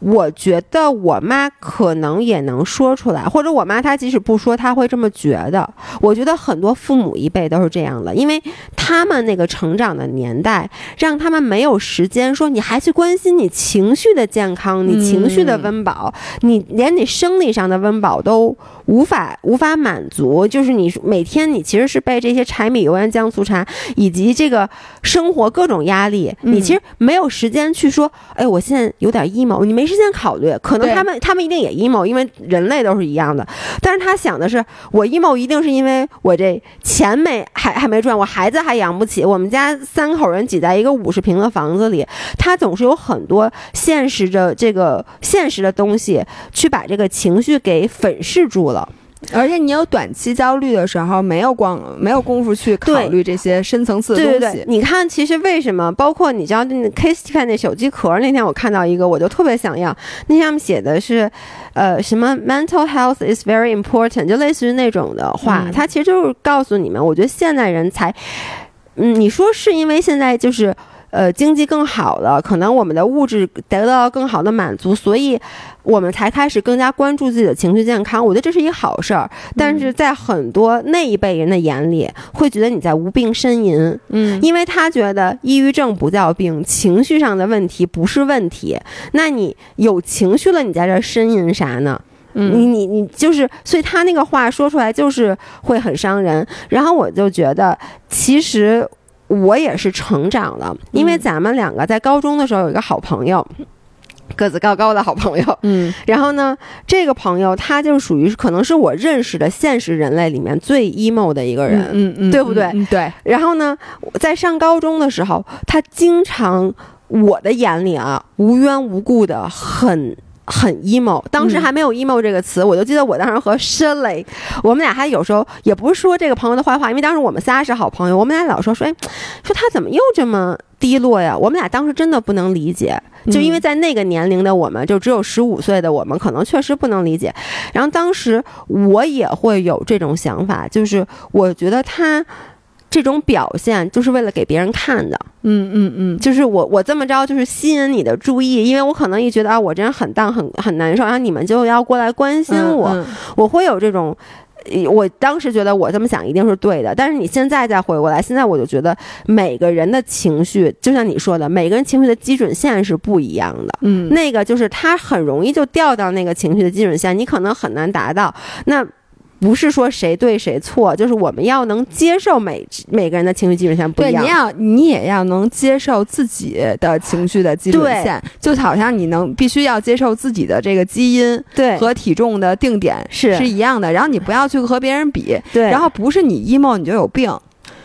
我觉得我妈可能也能说出来，或者我妈她即使不说，她会这么觉得。我觉得很多父母一辈都是这样的，因为他们那个成长的年代，让他们没有时间说你还去关心你情绪的健康，你情绪的温饱，你连你生理上的温饱都无法无法满足。就是你每天你其实是被这些柴米油盐酱醋茶以及这个生活各种压力，嗯你其实没有时间去说，哎，我现在有点 emo，你没时间考虑。可能他们他们一定也 emo，因为人类都是一样的。但是他想的是，我 emo 一定是因为我这钱没还还没赚，我孩子还养不起，我们家三口人挤在一个五十平的房子里，他总是有很多现实的这个现实的东西去把这个情绪给粉饰住了。而且你有短期焦虑的时候，没有光没有功夫去考虑这些深层次的东西。对对对，你看，其实为什么？包括你知道那 Kiss 看那手机壳，那天我看到一个，我就特别想要。那上面写的是，呃，什么 mental health is very important，就类似于那种的话，嗯它其实就是告诉你们，我觉得现代人才，嗯，你说是因为现在就是。呃，经济更好了，可能我们的物质得到更好的满足，所以我们才开始更加关注自己的情绪健康。我觉得这是一个好事儿，但是在很多那一辈人的眼里，会觉得你在无病呻吟。嗯，因为他觉得抑郁症不叫病，情绪上的问题不是问题。那你有情绪了，你在这儿呻吟啥呢？你嗯你你就是，所以他那个话说出来就是会很伤人。然后我就觉得，其实我也是成长了，因为嗯咱们两个在高中的时候有一个好朋友。个子高高的好朋友，嗯然后呢，这个朋友他就属于可能是我认识的现实人类里面最 emo 的一个人，嗯嗯，对不对对，然后呢，在上高中的时候，他经常我的眼里啊，无缘无故的很。很 emo，当时嗯还没有 emo 这个词，我就记得我当时和申雷，我们俩还有时候也不是说这个朋友的坏话，因为当时我们仨是好朋友，我们俩老说说，哎，说他怎么又这么低落呀？我们俩当时真的不能理解，就因为在那个年龄的我们，就只有十五岁的我们，可能确实不能理解。然后当时我也会有这种想法，就是我觉得他这种表现就是为了给别人看的，嗯嗯嗯，就是我我这么着就是吸引你的注意，因为我可能一觉得啊我这人很荡很很难受，然后你们就要过来关心我，嗯我会有这种。呃我当时觉得我这么想一定是对的，但是你现在再回过来，现在我就觉得每个人的情绪，就像你说的，每个人情绪的基准线是不一样的。嗯，那个就是他很容易就掉到那个情绪的基准线，你可能很难达到。那不是说谁对谁错，就是我们要能接受每每个人的情绪基准线不一对，样。你要你也要能接受自己的情绪的基准线，就好像你能必须要接受自己的这个基因对。和体重的定点是。是一样的，然后你不要去和别人比，对，然后不是你 emo 你就有病，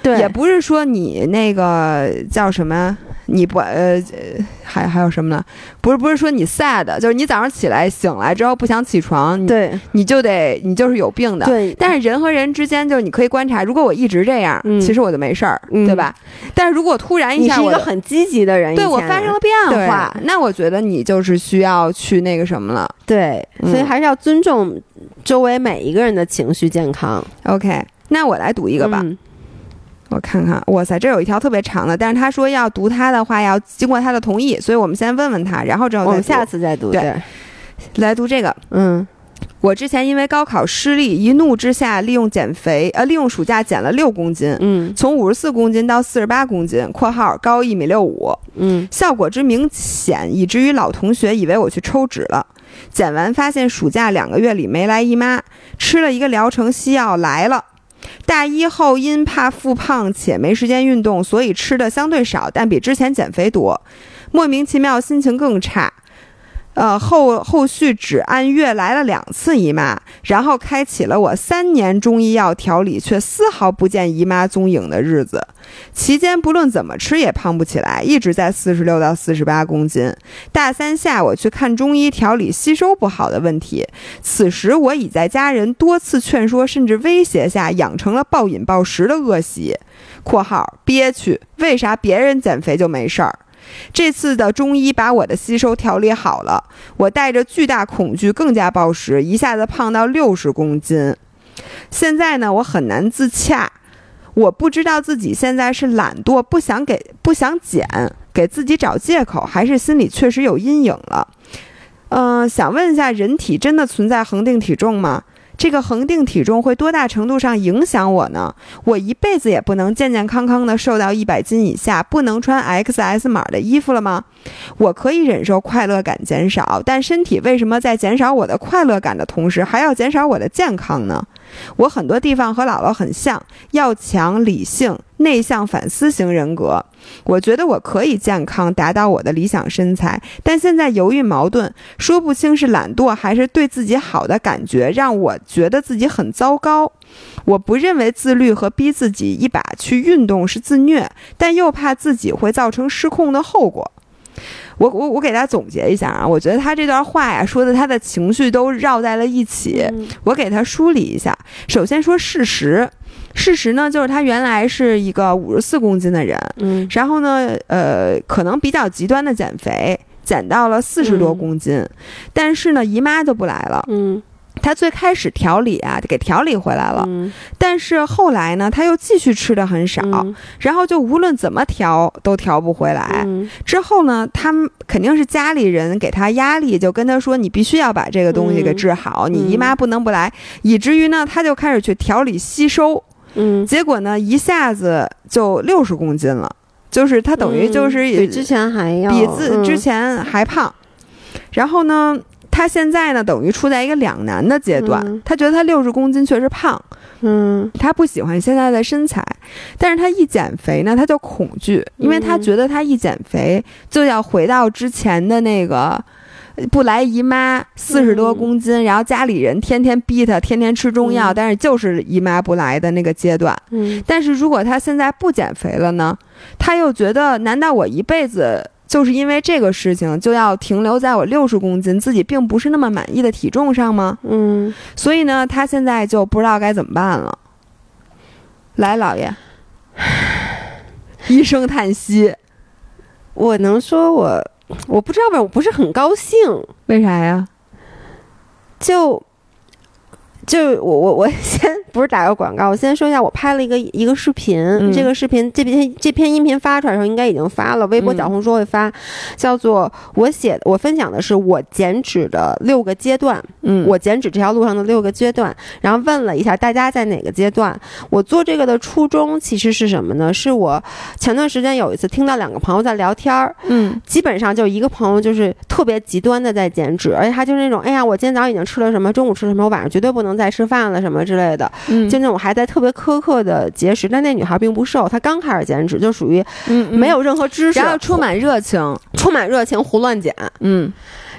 对也不是说你那个叫什么，你不呃呃还还有什么呢？不是不是说你 sad，就是你早上起来醒来之后不想起床，你对你就得你就是有病的。对，但是人和人之间，就是你可以观察，如果我一直这样，嗯其实我就没事儿，嗯对吧？但是如果突然一下你是一个很积极的人，对我发生了变化，那我觉得你就是需要去那个什么了。对，嗯所以还是要尊重周围每一个人的情绪健康。OK，那我来读一一个吧，我看看。哇塞，这有一条特别长的，但是他说要读他的话要经过他的同意，所以我们先问问他，然后之后再读我们下次再读。对对，来读这个。嗯我之前因为高考失利，一怒之下利用减肥，呃，利用暑假减了六公斤，嗯从五十四公斤到四十八公斤（括号高一米六五），嗯效果之明显，以至于老同学以为我去抽脂了。减完发现暑假两个月里没来姨妈，吃了一个疗程西药来了。大一后因怕复胖且没时间运动，所以吃的相对少，但比之前减肥多。莫名其妙心情更差。呃，后后续只按月来了两次姨妈，然后开启了我三年中医药调理却丝毫不见姨妈踪影的日子。期间不论怎么吃也胖不起来，一直在四十六到四十八公斤。大三下我去看中医调理吸收不好的问题，此时我已在家人多次劝说甚至威胁下养成了暴饮暴食的恶习（括号憋屈）。为啥别人减肥就没事儿？这次的中医把我的吸收调理好了，我带着巨大恐惧更加暴食，一下子胖到六十公斤。现在呢，我很难自洽，我不知道自己现在是懒惰不想给不想减，给自己找借口，还是心里确实有阴影了。嗯、想问一下，人体真的存在恒定体重吗？这个恒定体重会多大程度上影响我呢？我一辈子也不能健健康康的瘦到一百斤以下，不能穿 XS 码的衣服了吗？我可以忍受快乐感减少，但身体为什么在减少我的快乐感的同时，还要减少我的健康呢？我很多地方和姥姥很像，要强、理性、内向、反思型人格。我觉得我可以健康，达到我的理想身材，但现在犹豫矛盾，说不清是懒惰还是对自己好的感觉，让我觉得自己很糟糕。我不认为自律和逼自己一把去运动是自虐，但又怕自己会造成失控的后果。我我我给大家总结一下啊，我觉得他这段话呀说的他的情绪都绕在了一起。嗯我给他梳理一下。首先说事实，事实呢就是他原来是一个五十四公斤的人，嗯然后呢，呃，可能比较极端的减肥，减到了四十多嗯公斤，但是呢，姨妈就不来了。嗯他最开始调理啊，给调理回来了，嗯。但是后来呢，他又继续吃的很少，嗯。然后就无论怎么调都调不回来。嗯。之后呢，他们肯定是家里人给他压力，就跟他说：“你必须要把这个东西给治好，你姨妈不能不来。”以至于呢，他就开始去调理吸收，嗯，结果呢，一下子就六十公斤了，就是他等于就是嗯比之前还要比自嗯。之前还胖。然后呢，他现在呢，等于处在一个两难的阶段。嗯他觉得他六十公斤确实胖，嗯他不喜欢现在的身材，但是他一减肥呢，他就恐惧，因为他嗯觉得他一减肥就要回到之前的那个。不来姨妈，四十多嗯公斤，然后家里人天天逼他，天天吃中药，嗯但是就是姨妈不来的那个阶段。嗯但是如果他现在不减肥了呢？他又觉得，难道我一辈子就是因为这个事情就要停留在我六十公斤，自己并不是那么满意的体重上吗？嗯，所以呢，他现在就不知道该怎么办了。来，老爷，一声叹息，我能说我我不知道吧，我不是很高兴，为啥呀？就就我我我先不是打个广告，我先说一下，我拍了一个一个视频，嗯这个视频这篇这篇音频发出来的时候应该已经发了，微博、嗯小红书会发，叫做我写我分享的是我减脂的六个阶段，嗯我减脂这条路上的六个阶段，然后问了一下大家在哪个阶段。我做这个的初衷其实是什么呢？是我前段时间有一次听到两个朋友在聊天儿，嗯基本上就一个朋友就是特别极端的在减脂，而且他就是那种，哎呀，我今天早上已经吃了什么，中午吃了什么，我晚上绝对不能再吃饭了什么之类的，嗯就那种还在特别苛刻的节食。但那女孩并不瘦，她刚开始减脂，就属于嗯没，有任何知识，然后充满热情，充满热情，胡乱减。嗯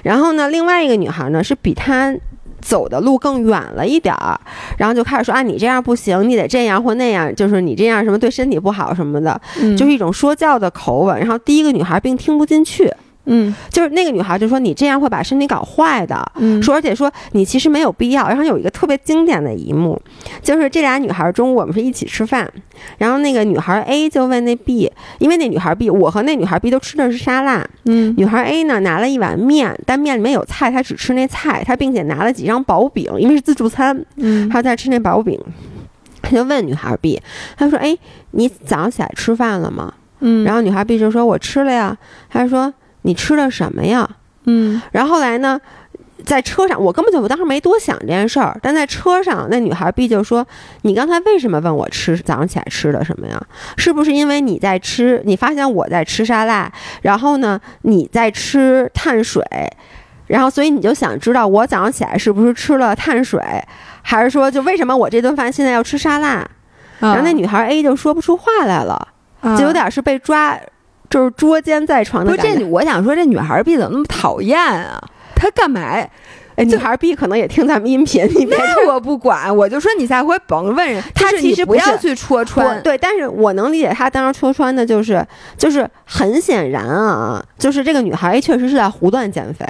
然后呢，另外一个女孩呢是比她走的路更远了一点儿，然后就开始说啊，你这样不行，你得这样或那样，就是你这样什么对身体不好什么的，嗯，就是一种说教的口吻。然后第一个女孩并听不进去，嗯就是那个女孩就说你这样会把身体搞坏的。嗯说，而且说你其实没有必要。然后有一个特别经典的一幕，就是这俩女孩中午我们是一起吃饭，然后那个女孩 A 就问那 B，因为那女孩 B 我和那女孩 B 都吃的是沙拉，嗯女孩 A 呢拿了一碗面，但面里面有菜，她只吃那菜，她并且拿了几张薄饼，因为是自助餐，嗯她在吃那薄饼。她就问女孩 B，她说：“哎，你早上起来吃饭了吗？”嗯，然后女孩 B 就说：“我吃了呀。”她说：“你吃的什么呀？”嗯然后后来呢，在车上，我根本就我当时没多想这件事儿，但在车上，那女孩 B 就说：“你刚才为什么问我吃早上起来吃的什么呀？是不是因为你在吃，你发现我在吃沙拉，然后呢你在吃碳水，然后所以你就想知道我早上起来是不是吃了碳水，还是说就为什么我这顿饭现在要吃沙拉？”然后那女孩 A 就说不出话来了，啊就有点是被抓，就是捉奸在床的感觉。这，我想说这女孩儿逼怎么那么讨厌啊？她干嘛呀？哎，女孩 B 可能也听咱们音频，你别那我不管，我就说你下回甭问人，他其实不要去戳穿。对，但是我能理解他当时戳穿的就是，就是很显然啊，就是这个女孩 A 确实是在胡乱减肥，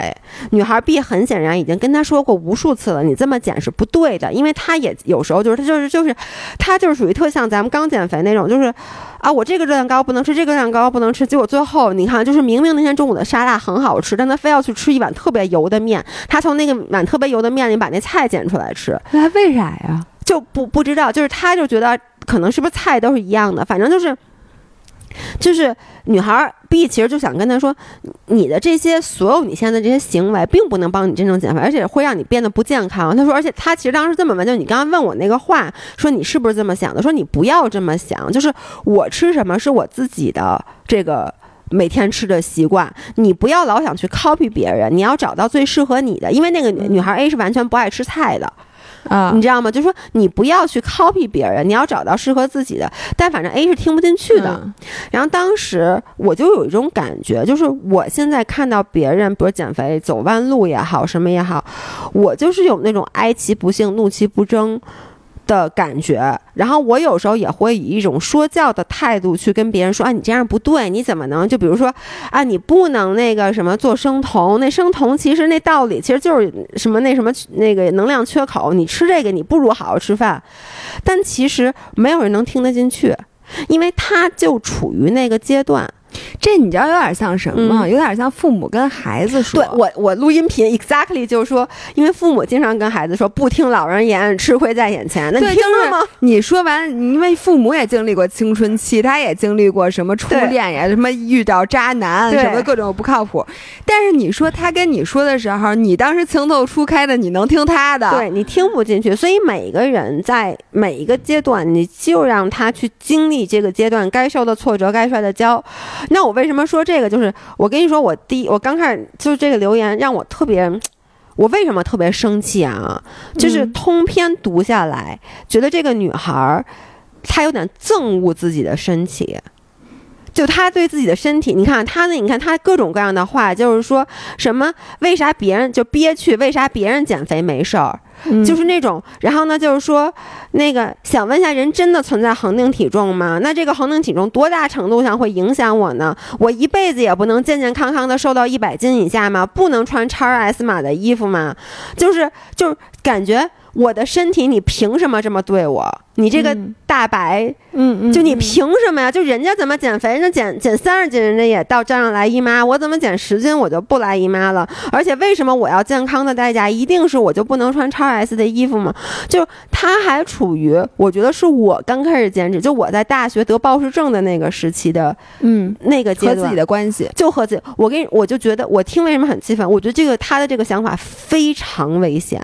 女孩 B 很显然已经跟他说过无数次了，你这么减是不对的，因为她也有时候就是她就是就是她就是属于特像咱们刚减肥那种，就是啊我这个热量高不能吃，这个热量高不能吃，结果最后你看就是明明那天中午的沙拉很好吃，但他非要去吃一碗特别油的面，他从那个碗特别油的面里把那菜捡出来吃，那为啥呀？就不不知道，就是他就觉得可能是不是菜都是一样的，反正就是。就是女孩 B 其实就想跟他说，你的这些所有你现在这些行为，并不能帮你真正减肥，而且会让你变得不健康。他说，而且他其实当时这么问，就你刚刚问我那个话，说你是不是这么想的？说你不要这么想，就是我吃什么是我自己的这个。每天吃的习惯，你不要老想去 copy 别人，你要找到最适合你的。因为那个女女孩 A 是完全不爱吃菜的，啊你知道吗？就是说你不要去 copy 别人，你要找到适合自己的。但反正 A 是听不进去的。嗯然后当时我就有一种感觉，就是我现在看到别人，比如减肥走弯路也好，什么也好，我就是有那种哀其不幸，怒其不争。的感觉，然后我有时候也会以一种说教的态度去跟别人说，啊，你这样不对，你怎么能？就比如说，啊，你不能那个什么做生酮，那生酮其实那道理其实就是什么那什么那个能量缺口，你吃这个你不如好好吃饭，但其实没有人能听得进去，因为他就处于那个阶段。这你知道有点像什么吗？嗯有点像父母跟孩子说。对我，我录音频 exactly 就是说，因为父母经常跟孩子说，不听老人言，吃亏在眼前。那你听了吗？你说完，因为父母也经历过青春期，他也经历过什么初恋呀，什么遇到渣男，什么各种不靠谱。但是你说他跟你说的时候，你当时情窦初开的，你能听他的？对你听不进去，所以每个人在每一个阶段，你就让他去经历这个阶段该受的挫折，该摔的跤。那我为什么说这个？就是我跟你说，我第一我刚开始就是这个留言让我特别。我为什么特别生气啊？就是嗯通篇读下来，觉得这个女孩儿她有点憎恶自己的身体，就她对自己的身体，你看她那，你看她各种各样的话，就是说什么为啥别人就憋屈，为啥别人减肥没事儿，就是那种，然后呢，就是说，那个想问一下，人真的存在恒定体重吗？那这个恒定体重多大程度上会影响我呢？我一辈子也不能健健康康的瘦到一百斤以下吗？不能穿叉 S 码的衣服吗？就是就是感觉我的身体，你凭什么这么对我？你这个嗯大白，嗯嗯，嗯就你凭什么呀？就人家怎么减肥，人家减减三十斤，人家也到照样来姨妈。我怎么减十斤我就不来姨妈了？而且为什么我要健康的代价一定是我就不能穿超 S 的衣服吗？就他还处于我觉得是我刚开始减脂，就我在大学得暴食症的那个时期的嗯那个阶段，和自己的关系。就和自己，我跟你，我就觉得，我听为什么很气愤？我觉得这个他的这个想法非常危险。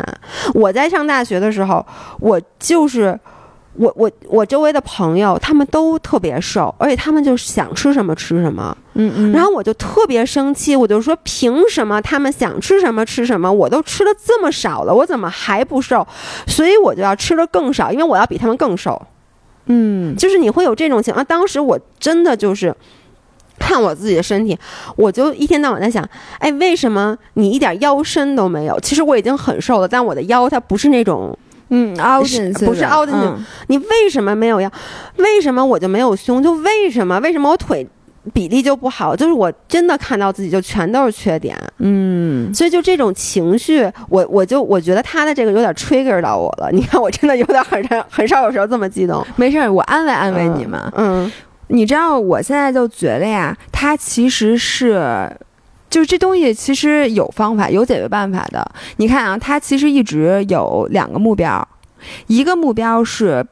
我在上大学的时候，我就是。我我我周围的朋友，他们都特别瘦，而且他们就想吃什么吃什么。嗯嗯然后我就特别生气，我就说凭什么他们想吃什么吃什么，我都吃的这么少了，我怎么还不瘦？所以我就要吃的更少，因为我要比他们更瘦。嗯就是你会有这种情况。当时我真的就是看我自己的身体，我就一天到晚在想，哎，为什么你一点腰身都没有？其实我已经很瘦了，但我的腰它不是那种，嗯，凹进去的不是凹进去嗯你为什么没有腰？为什么我就没有胸？就为什么？为什么我腿？比例就不好，就是我真的看到自己就全都是缺点，嗯，所以就这种情绪，我我就我觉得他的这个有点 trigger 到我了。你看，我真的有点很少很少有时候这么激动，没事儿，我安慰安慰你们。嗯你知道，我现在就觉得呀，他其实是。就是这东西其实有方法，有解决办法的。你看啊，它其实一直有两个目标，一个目标是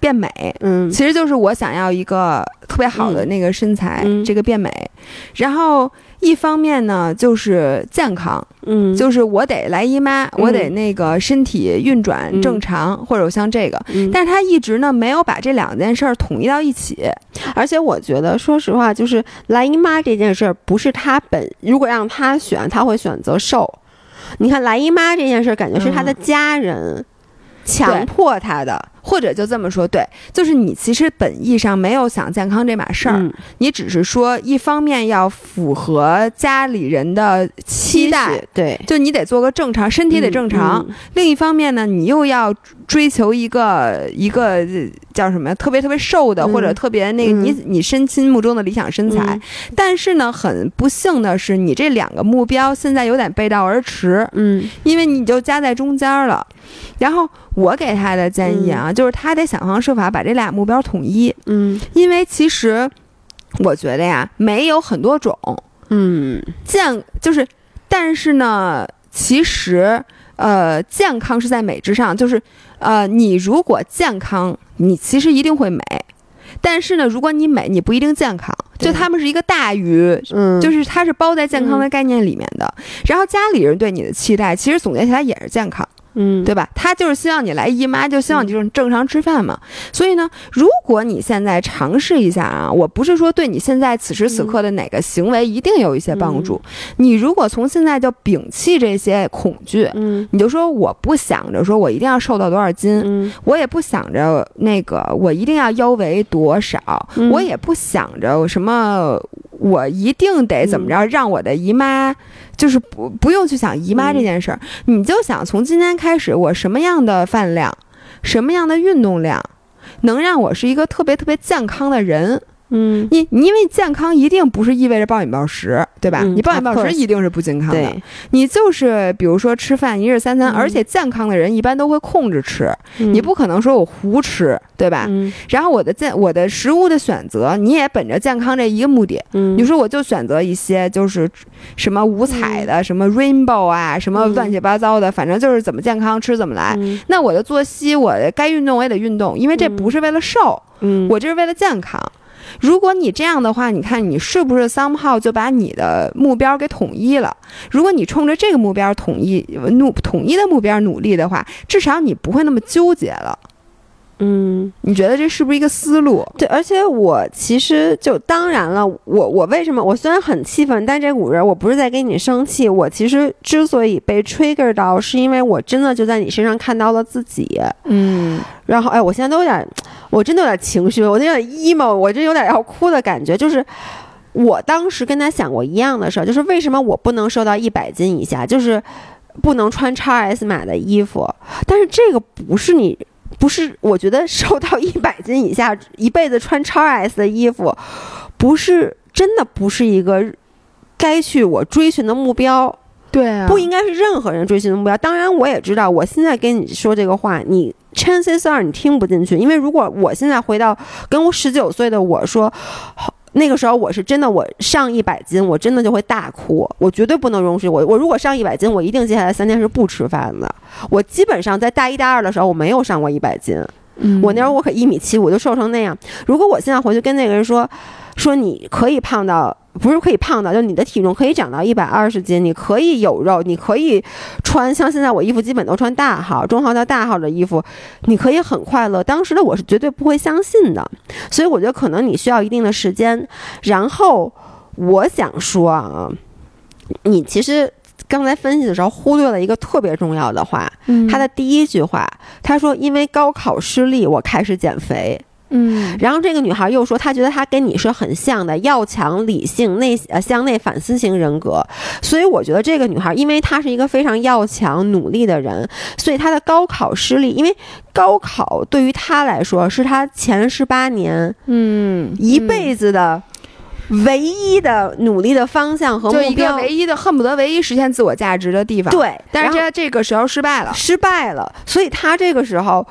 变美，嗯其实就是我想要一个特别好的那个身材，嗯这个变美。然后一方面呢，就是健康，嗯，就是我得来姨妈，我得那个身体运转嗯正常，或者像这个。嗯但是他一直呢没有把这两件事儿统一到一起。而且我觉得，说实话，就是来姨妈这件事儿，不是他本，如果让他选，他会选择瘦。你看来姨妈这件事儿，感觉是他的家人，强迫他的，或者就这么说，对，就是你其实本意上没有想健康这码事儿，嗯你只是说一方面要符合家里人的期待，对，就你得做个正常，身体得正常；嗯另一方面呢，你又要追求一个一个呃叫什么呀，特别特别瘦的，嗯或者特别那个你、你身心目中的理想身材。嗯但是呢，很不幸的是，你这两个目标现在有点背道而驰，嗯因为你就夹在中间了。然后我给他的建议啊，就是他得想方设法把这俩目标统一，嗯。因为其实我觉得呀，美有很多种，嗯。健就是，但是呢，其实呃，健康是在美之上，就是呃，你如果健康，你其实一定会美。但是呢，如果你美，你不一定健康，就他们是一个大于，嗯，就是是它是包在健康的概念里面的。然后家里人对你的期待，其实总结起来也是健康。嗯对吧？他就是希望你来姨妈，就希望你就是正常吃饭嘛。所以呢，如果你现在尝试一下啊，我不是说对你现在此时此刻的哪个行为一定有一些帮助。你如果从现在就摒弃这些恐惧，嗯你就说我不想着说我一定要瘦到多少斤，嗯我也不想着那个我一定要腰围多少，嗯我也不想着什么我一定得怎么着让我的姨妈。就是不不用去想姨妈这件事儿，你就想从今天开始，我什么样的饭量，什么样的运动量，能让我是一个特别特别健康的人。嗯。你你因为健康一定不是意味着暴饮暴食，对吧？嗯你暴饮暴食一定是不健康的。你就是比如说吃饭一日三餐，嗯而且健康的人一般都会控制吃，你你不可能说我胡吃，对吧？嗯。然后我的健我的食物的选择，你也本着健康这一个目的，嗯。你说我就选择一些就是什么五彩的，什么 rainbow 啊，什么嗯乱七八糟的，反正就是怎么健康吃怎么来。嗯。那我的作息，我该运动我也得运动，因为这嗯。不是为了瘦，嗯。我这是为了健康。如果你这样的话，你看你是不是 somehow 就把你的目标给统一了？如果你冲着这个目标统一努统一的目标努力的话，至少你不会那么纠结了。嗯。你觉得这是不是一个思路？对，而且我其实就当然了，我我为什么我虽然很气愤，但这五人我不是在跟你生气，我其实之所以被 trigger 到，是因为我真的就在你身上看到了自己。嗯然后哎，我现在都有点，我真的有点情绪，我有点 emo，我真有点要哭的感觉，就是。我当时跟他想过一样的事儿，就是为什么我不能瘦到一百斤以下，就是不能穿 x S 码的衣服。但是这个不是你，不是我觉得瘦到一百斤以下，一辈子穿 x S 的衣服，不是真的不是一个该去我追寻的目标。对啊不应该是任何人追寻的目标。当然，我也知道，我现在跟你说这个话，你 chances are 你听不进去，因为如果我现在回到跟我十九岁的我说。那个时候我是真的，我上一百斤，我真的就会大哭，我绝对不能容许我。我如果上一百斤，我一定接下来三天是不吃饭的。我基本上在大一大二的时候，我没有上过一百斤，嗯我那时候我可一米七，我就瘦成那样。如果我现在回去跟那个人说，说你可以胖到，不是可以胖的，就你的体重可以长到一百二十斤，你可以有肉，你可以穿像现在我衣服基本都穿大号、中号到大号的衣服，你可以很快乐。当时的我是绝对不会相信的，所以我觉得可能你需要一定的时间。然后我想说啊，你其实。刚才分析的时候忽略了一个特别重要的话，嗯他的第一句话，他说：“因为高考失利，我开始减肥。”嗯然后这个女孩又说，她觉得她跟你是很像的，要强、理性、内呃向内反思型人格。所以我觉得这个女孩，因为她是一个非常要强、努力的人，所以她的高考失利，因为高考对于她来说是她前十八年嗯一辈子的唯一的努力的方向和目就标。一个唯一的恨不得唯一实现自我价值的地方。，对，但是然后这这个时候失败了。失败了，所以她这个时候，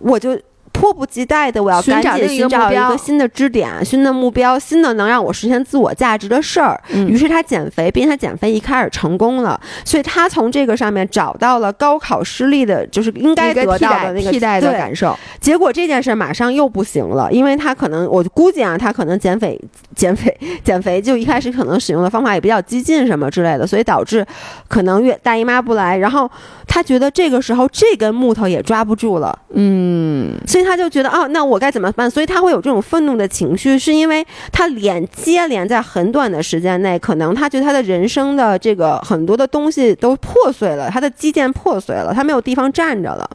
我就。迫不及待的，我要赶紧寻找另一个新的支点、新的目标、新的能让我实现自我价值的事儿。嗯。于是他减肥，并且他减肥一开始成功了，所以他从这个上面找到了高考失利的，就是应该得到的那个替代的感受。结果这件事马上又不行了，因为他可能，我估计啊，他可能减肥、减肥、减肥，就一开始可能使用的方法也比较激进什么之类的，所以导致可能月大姨妈不来，然后他觉得这个时候这根木头也抓不住了，嗯。所以他就觉得哦，那我该怎么办？所以他会有这种愤怒的情绪，是因为他连接连在很短的时间内，可能他觉得他的人生的这个很多的东西都破碎了，他的基建破碎了，他没有地方站着了。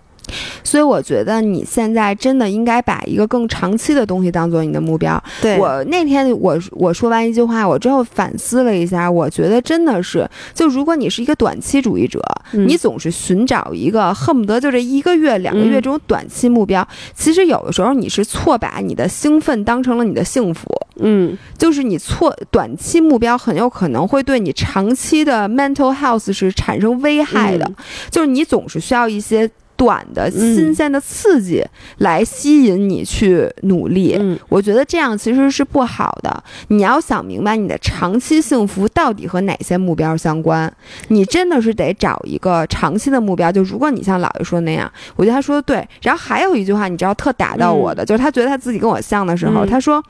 所以我觉得你现在真的应该把一个更长期的东西当做你的目标。对我那天我我说完一句话，我之后反思了一下，我觉得真的是，就如果你是一个短期主义者，嗯你总是寻找一个恨不得就这一个月、两个月嗯这种短期目标，其实有的时候你是错把你的兴奋当成了你的幸福。嗯就是你错短期目标很有可能会对你长期的 mental health 是产生危害的，嗯就是你总是需要一些短的嗯新鲜的刺激来吸引你去努力。嗯我觉得这样其实是不好的。你要想明白你的长期幸福到底和哪些目标相关，你真的是得找一个长期的目标。就如果你像姥爷说的那样，我觉得他说的对。然后还有一句话，你知道特打到我的，就是他觉得他自己跟我像的时候，嗯他说，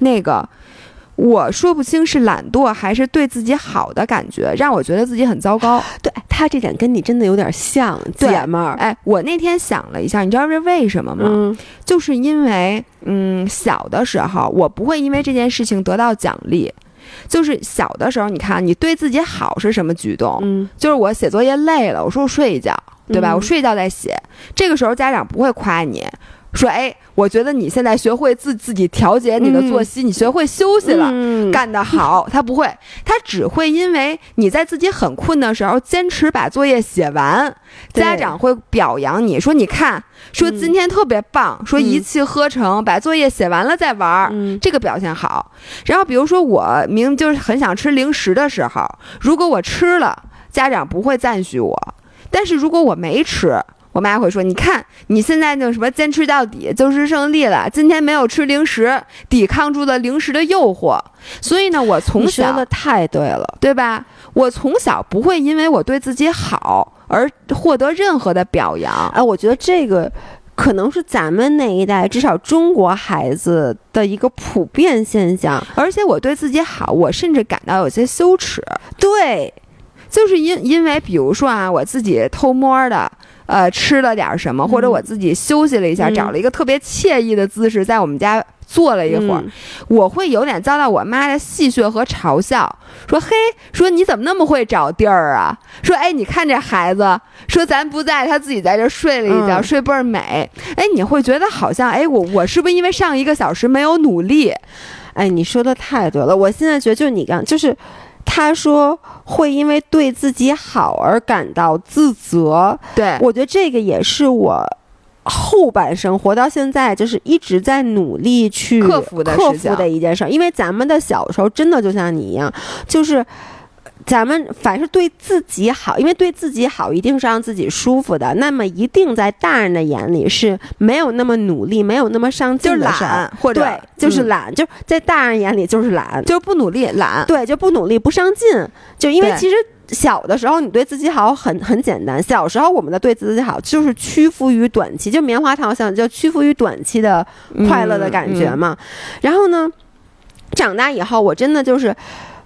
那个。我说不清是懒惰还是对自己好的感觉，让我觉得自己很糟糕。对他这点跟你真的有点像，姐们儿。哎，我那天想了一下，你知道是为什么吗？嗯就是因为，嗯，小的时候我不会因为这件事情得到奖励。就是小的时候，你看你对自己好是什么举动？嗯就是我写作业累了，我说我睡一觉，对吧？嗯我睡一觉再写。这个时候家长不会夸你，说哎，我觉得你现在学会自自己调节你的作息，你学会休息了。嗯。干得好，他不会，他只会因为你在自己很困的时候坚持把作业写完，家长会表扬你说你看，说嗯今天特别棒，说一气呵成，把作业写完了再玩这个表现好，然后比如说我明明就是很想吃零食的时候，如果我吃了，家长不会赞许我，但是如果我没吃，我妈会说：“你看你现在那什么坚持到底就是胜利了，今天没有吃零食，抵抗住了零食的诱惑。”所以呢，我从小你说的太对了。对吧？我从小不会因为我对自己好而获得任何的表扬。哎，我觉得这个可能是咱们那一代，至少中国孩子的一个普遍现象。而且我对自己好，我甚至感到有些羞耻，对，就是因因为比如说啊，我自己偷摸的。呃，吃了点什么，或者我自己休息了一下，嗯找了一个特别惬意的姿势，在我们家坐了一会儿，嗯我会有点遭到我妈的戏谑和嘲笑，说嘿，说你怎么那么会找地儿啊？说哎，你看这孩子，说咱不在，他自己在这睡了一觉，嗯睡倍儿美。哎，你会觉得好像哎，我我是不是因为上一个小时没有努力？哎，你说的太对了。我现在觉得，就你刚，就是他说会因为对自己好而感到自责，对，我觉得这个也是我。后半生活到现在，就是一直在努力去克服的克服的一件事儿。因为咱们的小时候真的就像你一样，就是咱们凡是对自己好，因为对自己好一定是让自己舒服的，那么一定在大人的眼里是没有那么努力、没有那么上就是进的事儿懒，或者对，就是嗯懒，就在大人眼里就是懒，就是不努力，懒。对，就不努力、不上进，就因为其实。小的时候，你对自己好很很简单。小时候，我们的对自己好就是屈服于短期，就棉花糖像就屈服于短期的快乐的感觉嗯嘛。然后呢，长大以后，我真的就是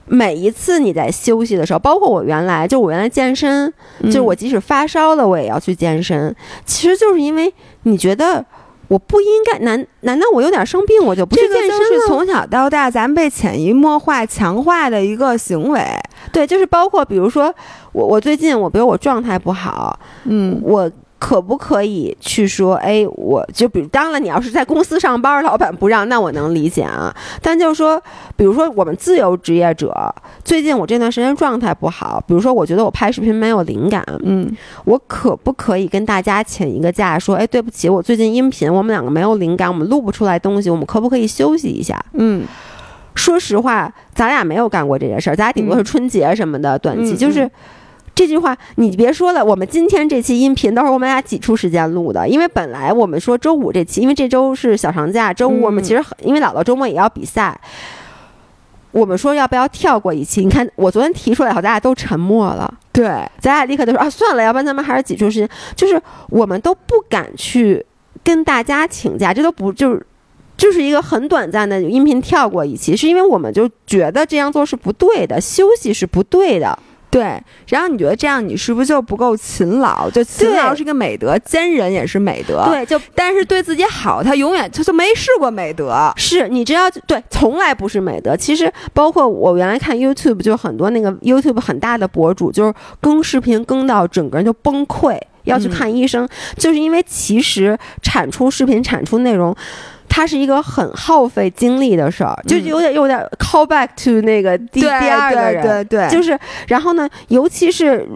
每一次你在休息的时候，包括我原来就我原来健身，嗯就是我即使发烧了，我也要去健身。其实就是因为你觉得我不应该，难难道我有点生病我就不去健身从小到大咱们被潜移默化强化的一个行为。对，就是包括比如说我我最近我比如我状态不好，嗯，我可不可以去说，哎，我就比如当然你要是在公司上班，老板不让，那我能理解啊。但就是说，比如说我们自由职业者，最近我这段时间状态不好，比如说我觉得我拍视频没有灵感，嗯，我可不可以跟大家请一个假，说，哎，对不起，我最近音频我们两个没有灵感，我们录不出来东西，我们可不可以休息一下？嗯，说实话，咱俩没有干过这件事儿，咱俩顶多是春节什么的短期，嗯就是。这句话你别说了，我们今天这期音频都是我们俩挤出时间录的，因为本来我们说周五这期，因为这周是小长假，周五我们嗯其实很、因为姥姥周末也要比赛，我们说要不要跳过一期？你看我昨天提出来以后，咱俩都沉默了，对，咱俩立刻就说啊，算了，要不然咱们还是挤出时间，就是我们都不敢去跟大家请假，这都不就是。就是一个很短暂的音频跳过一期，是因为我们就觉得这样做是不对的，休息是不对的。对，然后你觉得这样，你是不是就不够勤劳？就勤劳是一个美德，坚忍也是美德。，对，就但是对自己好，他永远他就没试过美德。是你知道对，从来不是美德。其实包括我原来看 YouTube，就很多那个 YouTube 很大的博主，就是更视频更到整个人就崩溃，要去嗯看医生，就是因为其实产出视频、产出内容。它是一个很耗费精力的事儿，就嗯有点有点 call back to 那个第第对二个人，对对对，就是是，然后呢，尤其是。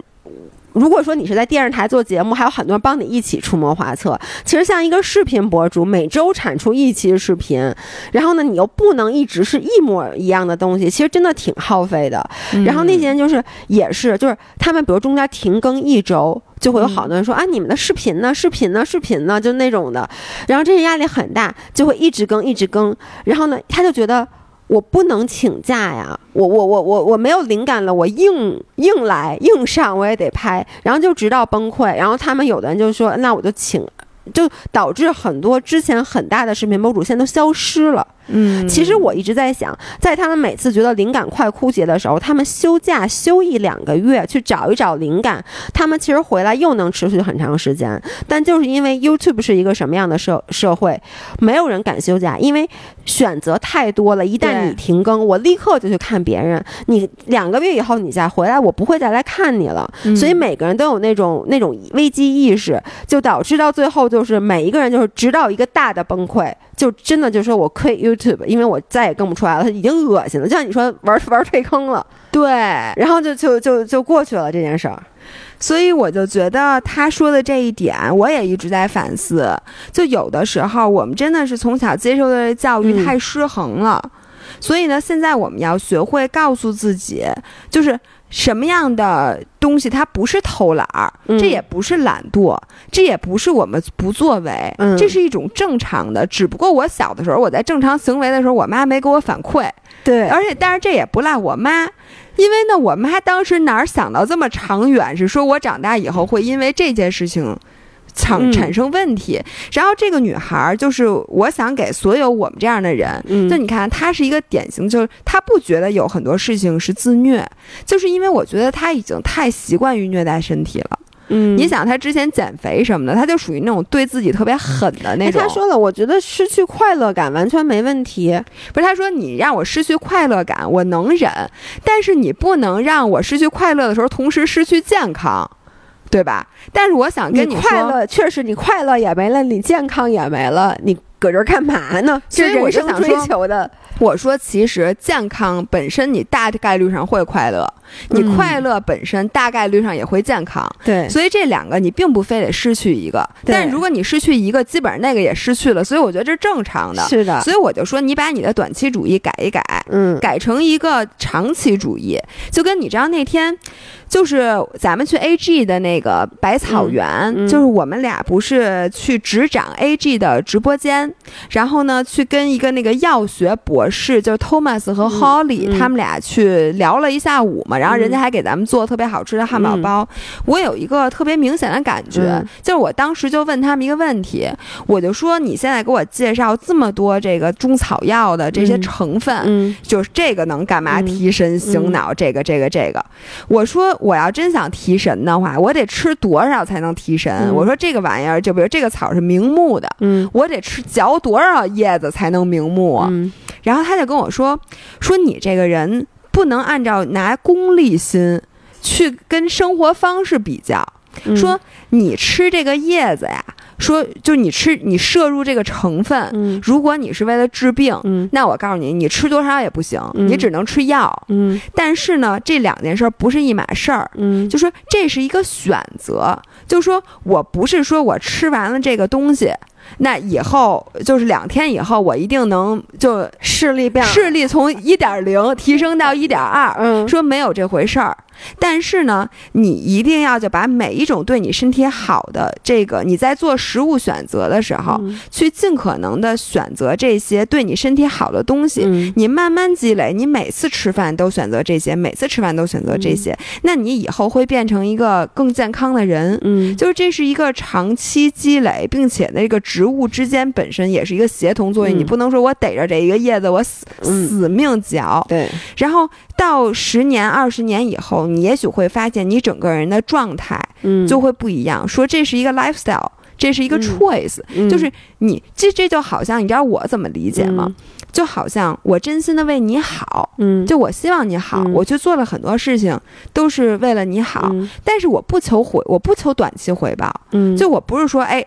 如果说你是在电视台做节目，还有很多人帮你一起出谋划策。其实像一个视频博主，每周产出一期视频，然后呢，你又不能一直是一模一样的东西，其实真的挺耗费的。然后那些人就是也是，就是他们比如中间停更一周，就会有好多人说、啊，你们的视频呢？视频呢？视频呢？就那种的，然后这些压力很大，就会一直更，一直更。然后呢，他就觉得我不能请假呀，我我我我我没有灵感了，我硬硬来硬上，我也得拍，然后就直到崩溃。然后他们有的人就说，那我就请。就导致很多之前很大的视频博主现在都消失了。嗯，其实我一直在想，在他们每次觉得灵感快枯竭的时候，他们休假休一两个月去找一找灵感，他们其实回来又能持续很长时间。但就是因为 YouTube 是一个什么样的社社会，没有人敢休假，因为选择太多了。一旦你停更，我立刻就去看别人。你两个月以后你再回来，我不会再来看你了。嗯所以每个人都有那种那种危机意识，就导致到最后就是每一个人就是直到一个大的崩溃，就真的就说我 quit YouTube，因为我再也更不出来了，已经恶心了，就像你说玩 玩退坑了，对，然后就就就就过去了这件事儿。所以我就觉得他说的这一点，我也一直在反思。就有的时候，我们真的是从小接受的教育嗯太失衡了。所以呢，现在我们要学会告诉自己，就是什么样的东西它不是偷懒儿，嗯这也不是懒惰，这也不是我们不作为，嗯这是一种正常的。只不过我小的时候，我在正常行为的时候，我妈没给我反馈，对而且，但是这也不赖我妈，因为呢，我妈当时哪儿想到这么长远，是说我长大以后会因为这件事情。产嗯产生问题，然后这个女孩儿就是我想给所有我们这样的人，嗯就你看她是一个典型，就是她不觉得有很多事情是自虐，就是因为我觉得她已经太习惯于虐待身体了。嗯你想她之前减肥什么的，她就属于那种对自己特别狠的那哎，种。他说了，我觉得失去快乐感完全没问题。不是，他说你让我失去快乐感，我能忍，但是你不能让我失去快乐的时候，同时失去健康，对吧？但是我想跟你说，快乐确实，你快乐也没了，你健康也没了，你搁这儿干嘛呢？所以我是想追求的，我说其实健康本身你大概率上会快乐，你嗯快乐本身大概率上也会健康。对所以这两个你并不非得失去一个，但如果你失去一个，基本上那个也失去了，所以我觉得这是正常的。是的，所以我就说，你把你的短期主义改一改，嗯，改成一个长期主义，就跟你知道那天，就是咱们去 AG 的那个百草园，嗯嗯就是我们俩不是去执掌 AG 的直播间，然后呢去跟一个那个药学博士，就是 Thomas 和 Holly，、嗯他们俩去聊了一下午嘛，然后人家还给咱们做特别好吃的汉堡包。我有一个特别明显的感觉，嗯就是我当时就问他们一个问题，我就说你现在给我介绍这么多这个中草药的这些嗯成分，嗯就是这个能干嘛？嗯提神醒脑，这个这个这个。我说我要真想提神的话，我得吃多少才能提神？嗯我说这个玩意儿，就比如这个草是明目的，嗯我得吃嚼多少叶子才能明目？嗯然后他就跟我说，说你这个人不能按照拿功利心去跟生活方式比较。嗯说你吃这个叶子呀，说就你吃你摄入这个成分，嗯如果你是为了治病，嗯那我告诉你，你吃多少也不行，嗯你只能吃药。嗯但是呢，这两件事儿不是一码事儿。嗯就说这是一个选择，就说我不是说我吃完了这个东西，那以后就是两天以后我一定能就视力变视力从一点零提升到一点二，嗯说没有这回事儿。但是呢，你一定要就把每一种对你身体好的这个，你在做食物选择的时候，嗯去尽可能的选择这些对你身体好的东西。嗯你慢慢积累，你每次吃饭都选择这些，每次吃饭都选择这些，那你以后会变成一个更健康的人。嗯就是这是一个长期积累，并且那个植物之间本身也是一个协同作用。嗯你不能说我逮着这一个叶子，我死、嗯死命嚼。对然后到十年、二十年以后，你也许会发现你整个人的状态嗯，就会不一样。说这是一个 lifestyle，这是一个嗯 choice，、嗯就是你这这就好像你知道我怎么理解吗？？就好像我真心的为你好，嗯，就我希望你好，嗯我去做了很多事情都是为了你好，嗯但是我不求回，我不求短期回报，嗯，就我不是说哎。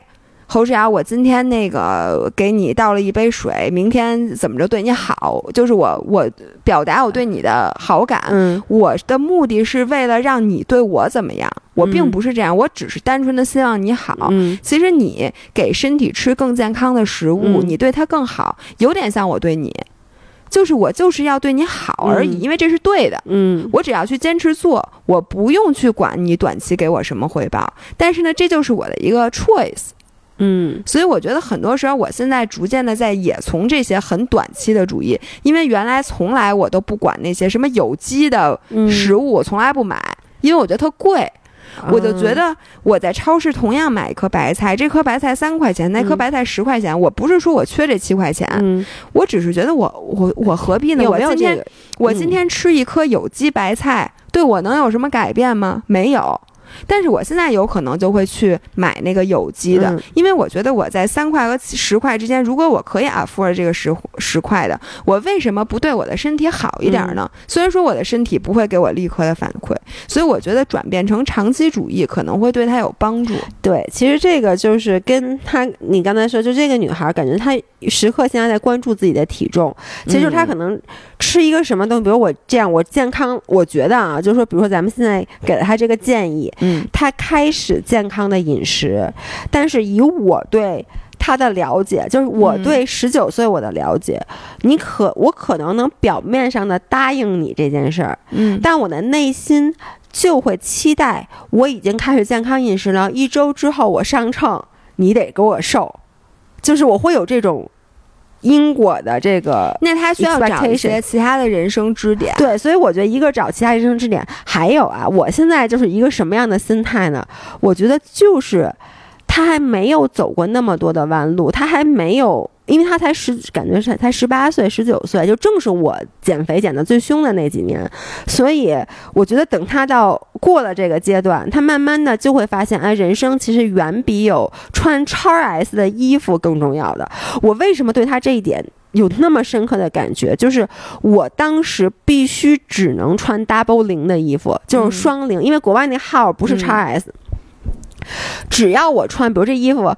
侯志瑶，我今天那个给你倒了一杯水，明天怎么着对你好，就是我我表达我对你的好感，嗯我的目的是为了让你对我怎么样，我并嗯不是这样，我只是单纯的希望你好。嗯其实你给身体吃更健康的食物，嗯你对它更好，有点像我对你，就是我就是要对你好而已，嗯因为这是对的。嗯我只要去坚持做，我不用去管你短期给我什么回报。但是呢，这就是我的一个 choice。嗯所以我觉得很多时候，我现在逐渐的在也从这些很短期的主义，因为原来从来我都不管那些什么有机的嗯，食物，我从来不买，因为我觉得它贵。我就觉得我在超市同样买一颗白菜，这颗白菜三块钱，那颗嗯白菜十块钱。我不是说我缺这七块钱，嗯，我只是觉得我我我何必呢？有我今天？我今天吃一颗有机白菜，对我能有什么改变吗？没有。但是我现在有可能就会去买那个有机的，嗯因为我觉得我在三块和十块之间，如果我可以 afford 这个十十块的，我为什么不对我的身体好一点呢？虽然说我的身体不会给我立刻的反馈，所以我觉得转变成长期主义可能会对他有帮助。对，其实这个就是跟他，你刚才说，就这个女孩，感觉她时刻现在在关注自己的体重，其实就是她嗯可能吃一个什么东西，比如我这样，我健康，我觉得啊，就是说，比如说咱们现在给了她这个建议，嗯。她开始健康的饮食，但是以我对。他的了解，就是我嗯。对十九岁我的了解，你可我可能能表面上的答应你这件事儿，嗯。但我的内心就会期待，我已经开始健康饮食了，一周之后我上秤，你得给我瘦，就是我会有这种因果的这个。那他需要找一些其他的人生支点。对，所以我觉得一个找其他人生支点，还有啊，我现在就是一个什么样的心态呢？我觉得就是他还没有走过那么多的弯路，他还没有，因为他才十，感觉是才十八岁、十九岁，就正是我减肥减的最凶的那几年，所以我觉得等他到过了这个阶段，他慢慢的就会发现，哎，人生其实远比有穿超 S 的衣服更重要的。我为什么对他这一点？有那么深刻的感觉，就是我当时必须只能穿 double 零的衣服，就是双零，因为国外那号不是嗯 x S，、只要我穿，比如这衣服。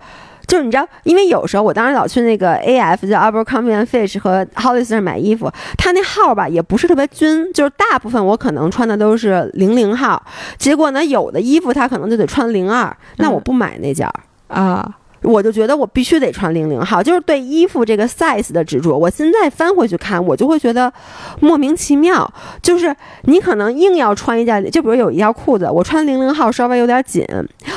就是你知道，因为有时候我当时老去那个 AF 叫 Abercrombie and Fitch 和 Hollister 买衣服，他那号吧也不是特别均，就是大部分我可能穿的都是零零号，结果呢有的衣服他可能就得穿零二，那我不买那件儿。啊，我就觉得我必须得穿零零号，就是对衣服这个 size 的执着。我现在翻回去看，我就会觉得莫名其妙。就是你可能硬要穿一件，就比如有一条裤子，我穿零零号稍微有点紧，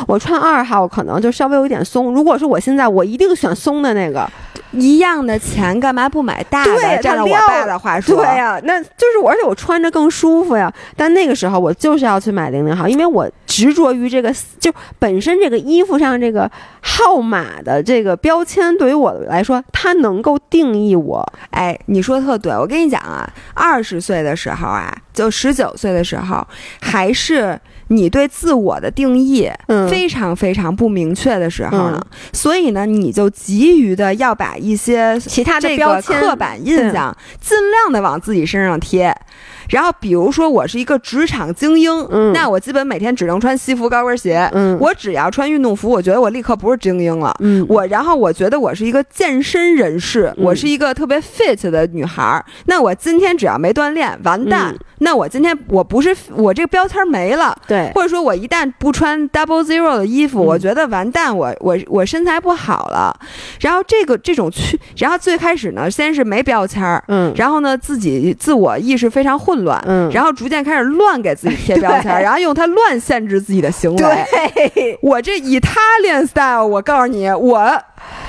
我穿二号可能就稍微有点松。如果说我现在，我一定选松的那个。一样的钱干嘛不买大的？对照着我爸的话说，对呀、那就是我，而且我穿着更舒服呀。但那个时候我就是要去买零零号，因为我执着于这个，就本身这个衣服上这个号码的这个标签，对于我来说，它能够定义我。哎，你说的特对，我跟你讲啊，二十岁的时候啊，就十九岁的时候，还是你对自我的定义嗯非常非常不明确的时候呢，所以呢，你就急于的要把一些其他的这个标签刻板印象尽量的往自己身上贴。然后，比如说我是一个职场精英，嗯那我基本每天只能穿西服高跟鞋。嗯我只要穿运动服，我觉得我立刻不是精英了。嗯我然后我觉得我是一个健身人士，嗯我是一个特别 fit 的女孩儿。那我今天只要没锻炼，完蛋。嗯那我今天我不是我这个标签没了，对，或者说我一旦不穿 double zero 的衣服，嗯我觉得完蛋，我我我身材不好了。然后这个这种去，然后最开始呢，先是没标签儿。嗯然后呢，自己自我意识非常混乱，嗯。然后逐渐开始乱给自己贴标签 然后用它乱限制自己的行为。对，我这 Italian style，我告诉你，我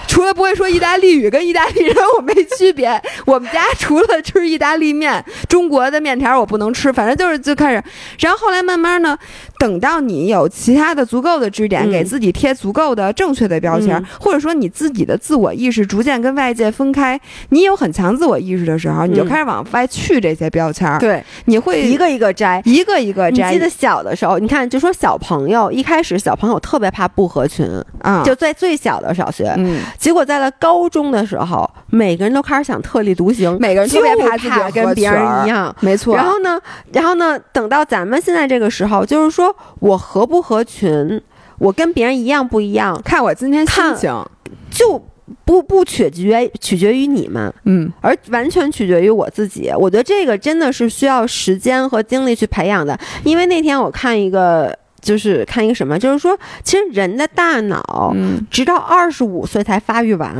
除了不会说意大利语，跟意大利人我没区别。我们家除了吃意大利面，中国的面条我不能吃，反正就是就开始。然后后来慢慢呢，等到你有其他的足够的支点，嗯。给自己贴足够的正确的标签，嗯。或者说你自己的自我意识逐渐跟外界分开，你有很强自我意识的时候，你就嗯开始往外去这些标签，对，你会一个一个摘。一个一个摘。你记得小的时候，你看，就说小朋友一开始小朋友特别怕不合群，啊，就在最小的小学，嗯，结果在了高中的时候，每个人都开始想特立独行，每个人特别怕自己跟别人一样。没错。然后呢，然后呢，等到咱们现在这个时候，就是说我合不合群，我跟别人一样不一样，看我今天心情，就不不取决取决于你们，嗯，而完全取决于我自己。我觉得这个真的是需要时间和精力去培养的。因为那天我看一个，就是看一个什么，就是说，其实人的大脑嗯，直到二十五岁才发育完。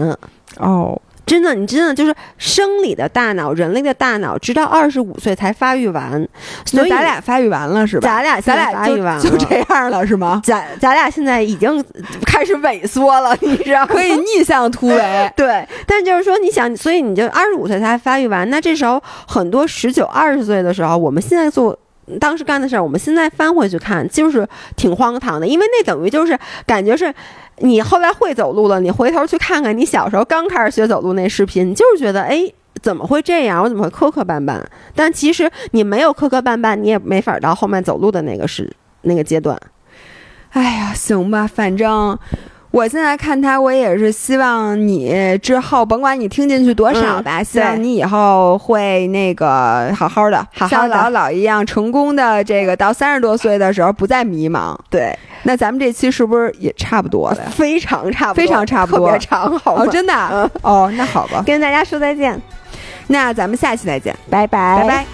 哦，真的，你真的就是生理的大脑，人类的大脑，直到二十五岁才发育完。所以咱俩发育完了是吧？咱俩咱俩发育完了就这样了是吗？咱咱俩现在已经开始萎缩了，你知道吗？可以逆向突围。对，但就是说，你想，所以你就二十五岁才发育完，那这时候很多十九、二十岁的时候，我们现在做。当时干的事儿，我们现在翻回去看，就是挺荒唐的，因为那等于就是感觉是，你后来会走路了，你回头去看看你小时候刚开始学走路那视频，你就是觉得，哎，怎么会这样？我怎么会磕磕绊绊？但其实你没有磕磕绊绊，你也没法到后面走路的那个是那个阶段。哎呀，行吧，反正我现在看他，我也是希望你之后，甭管你听进去多少吧，嗯希望你以后会那个好好的，好好的像姥姥一样成功的这个到三十多岁的时候不再迷茫。对，那咱们这期是不是也差不多了呀？非常差不多，非常差不多。特别长，好吗？哦，真的啊？嗯。哦，那好吧，跟大家说再见，那咱们下期再见，拜拜，拜拜。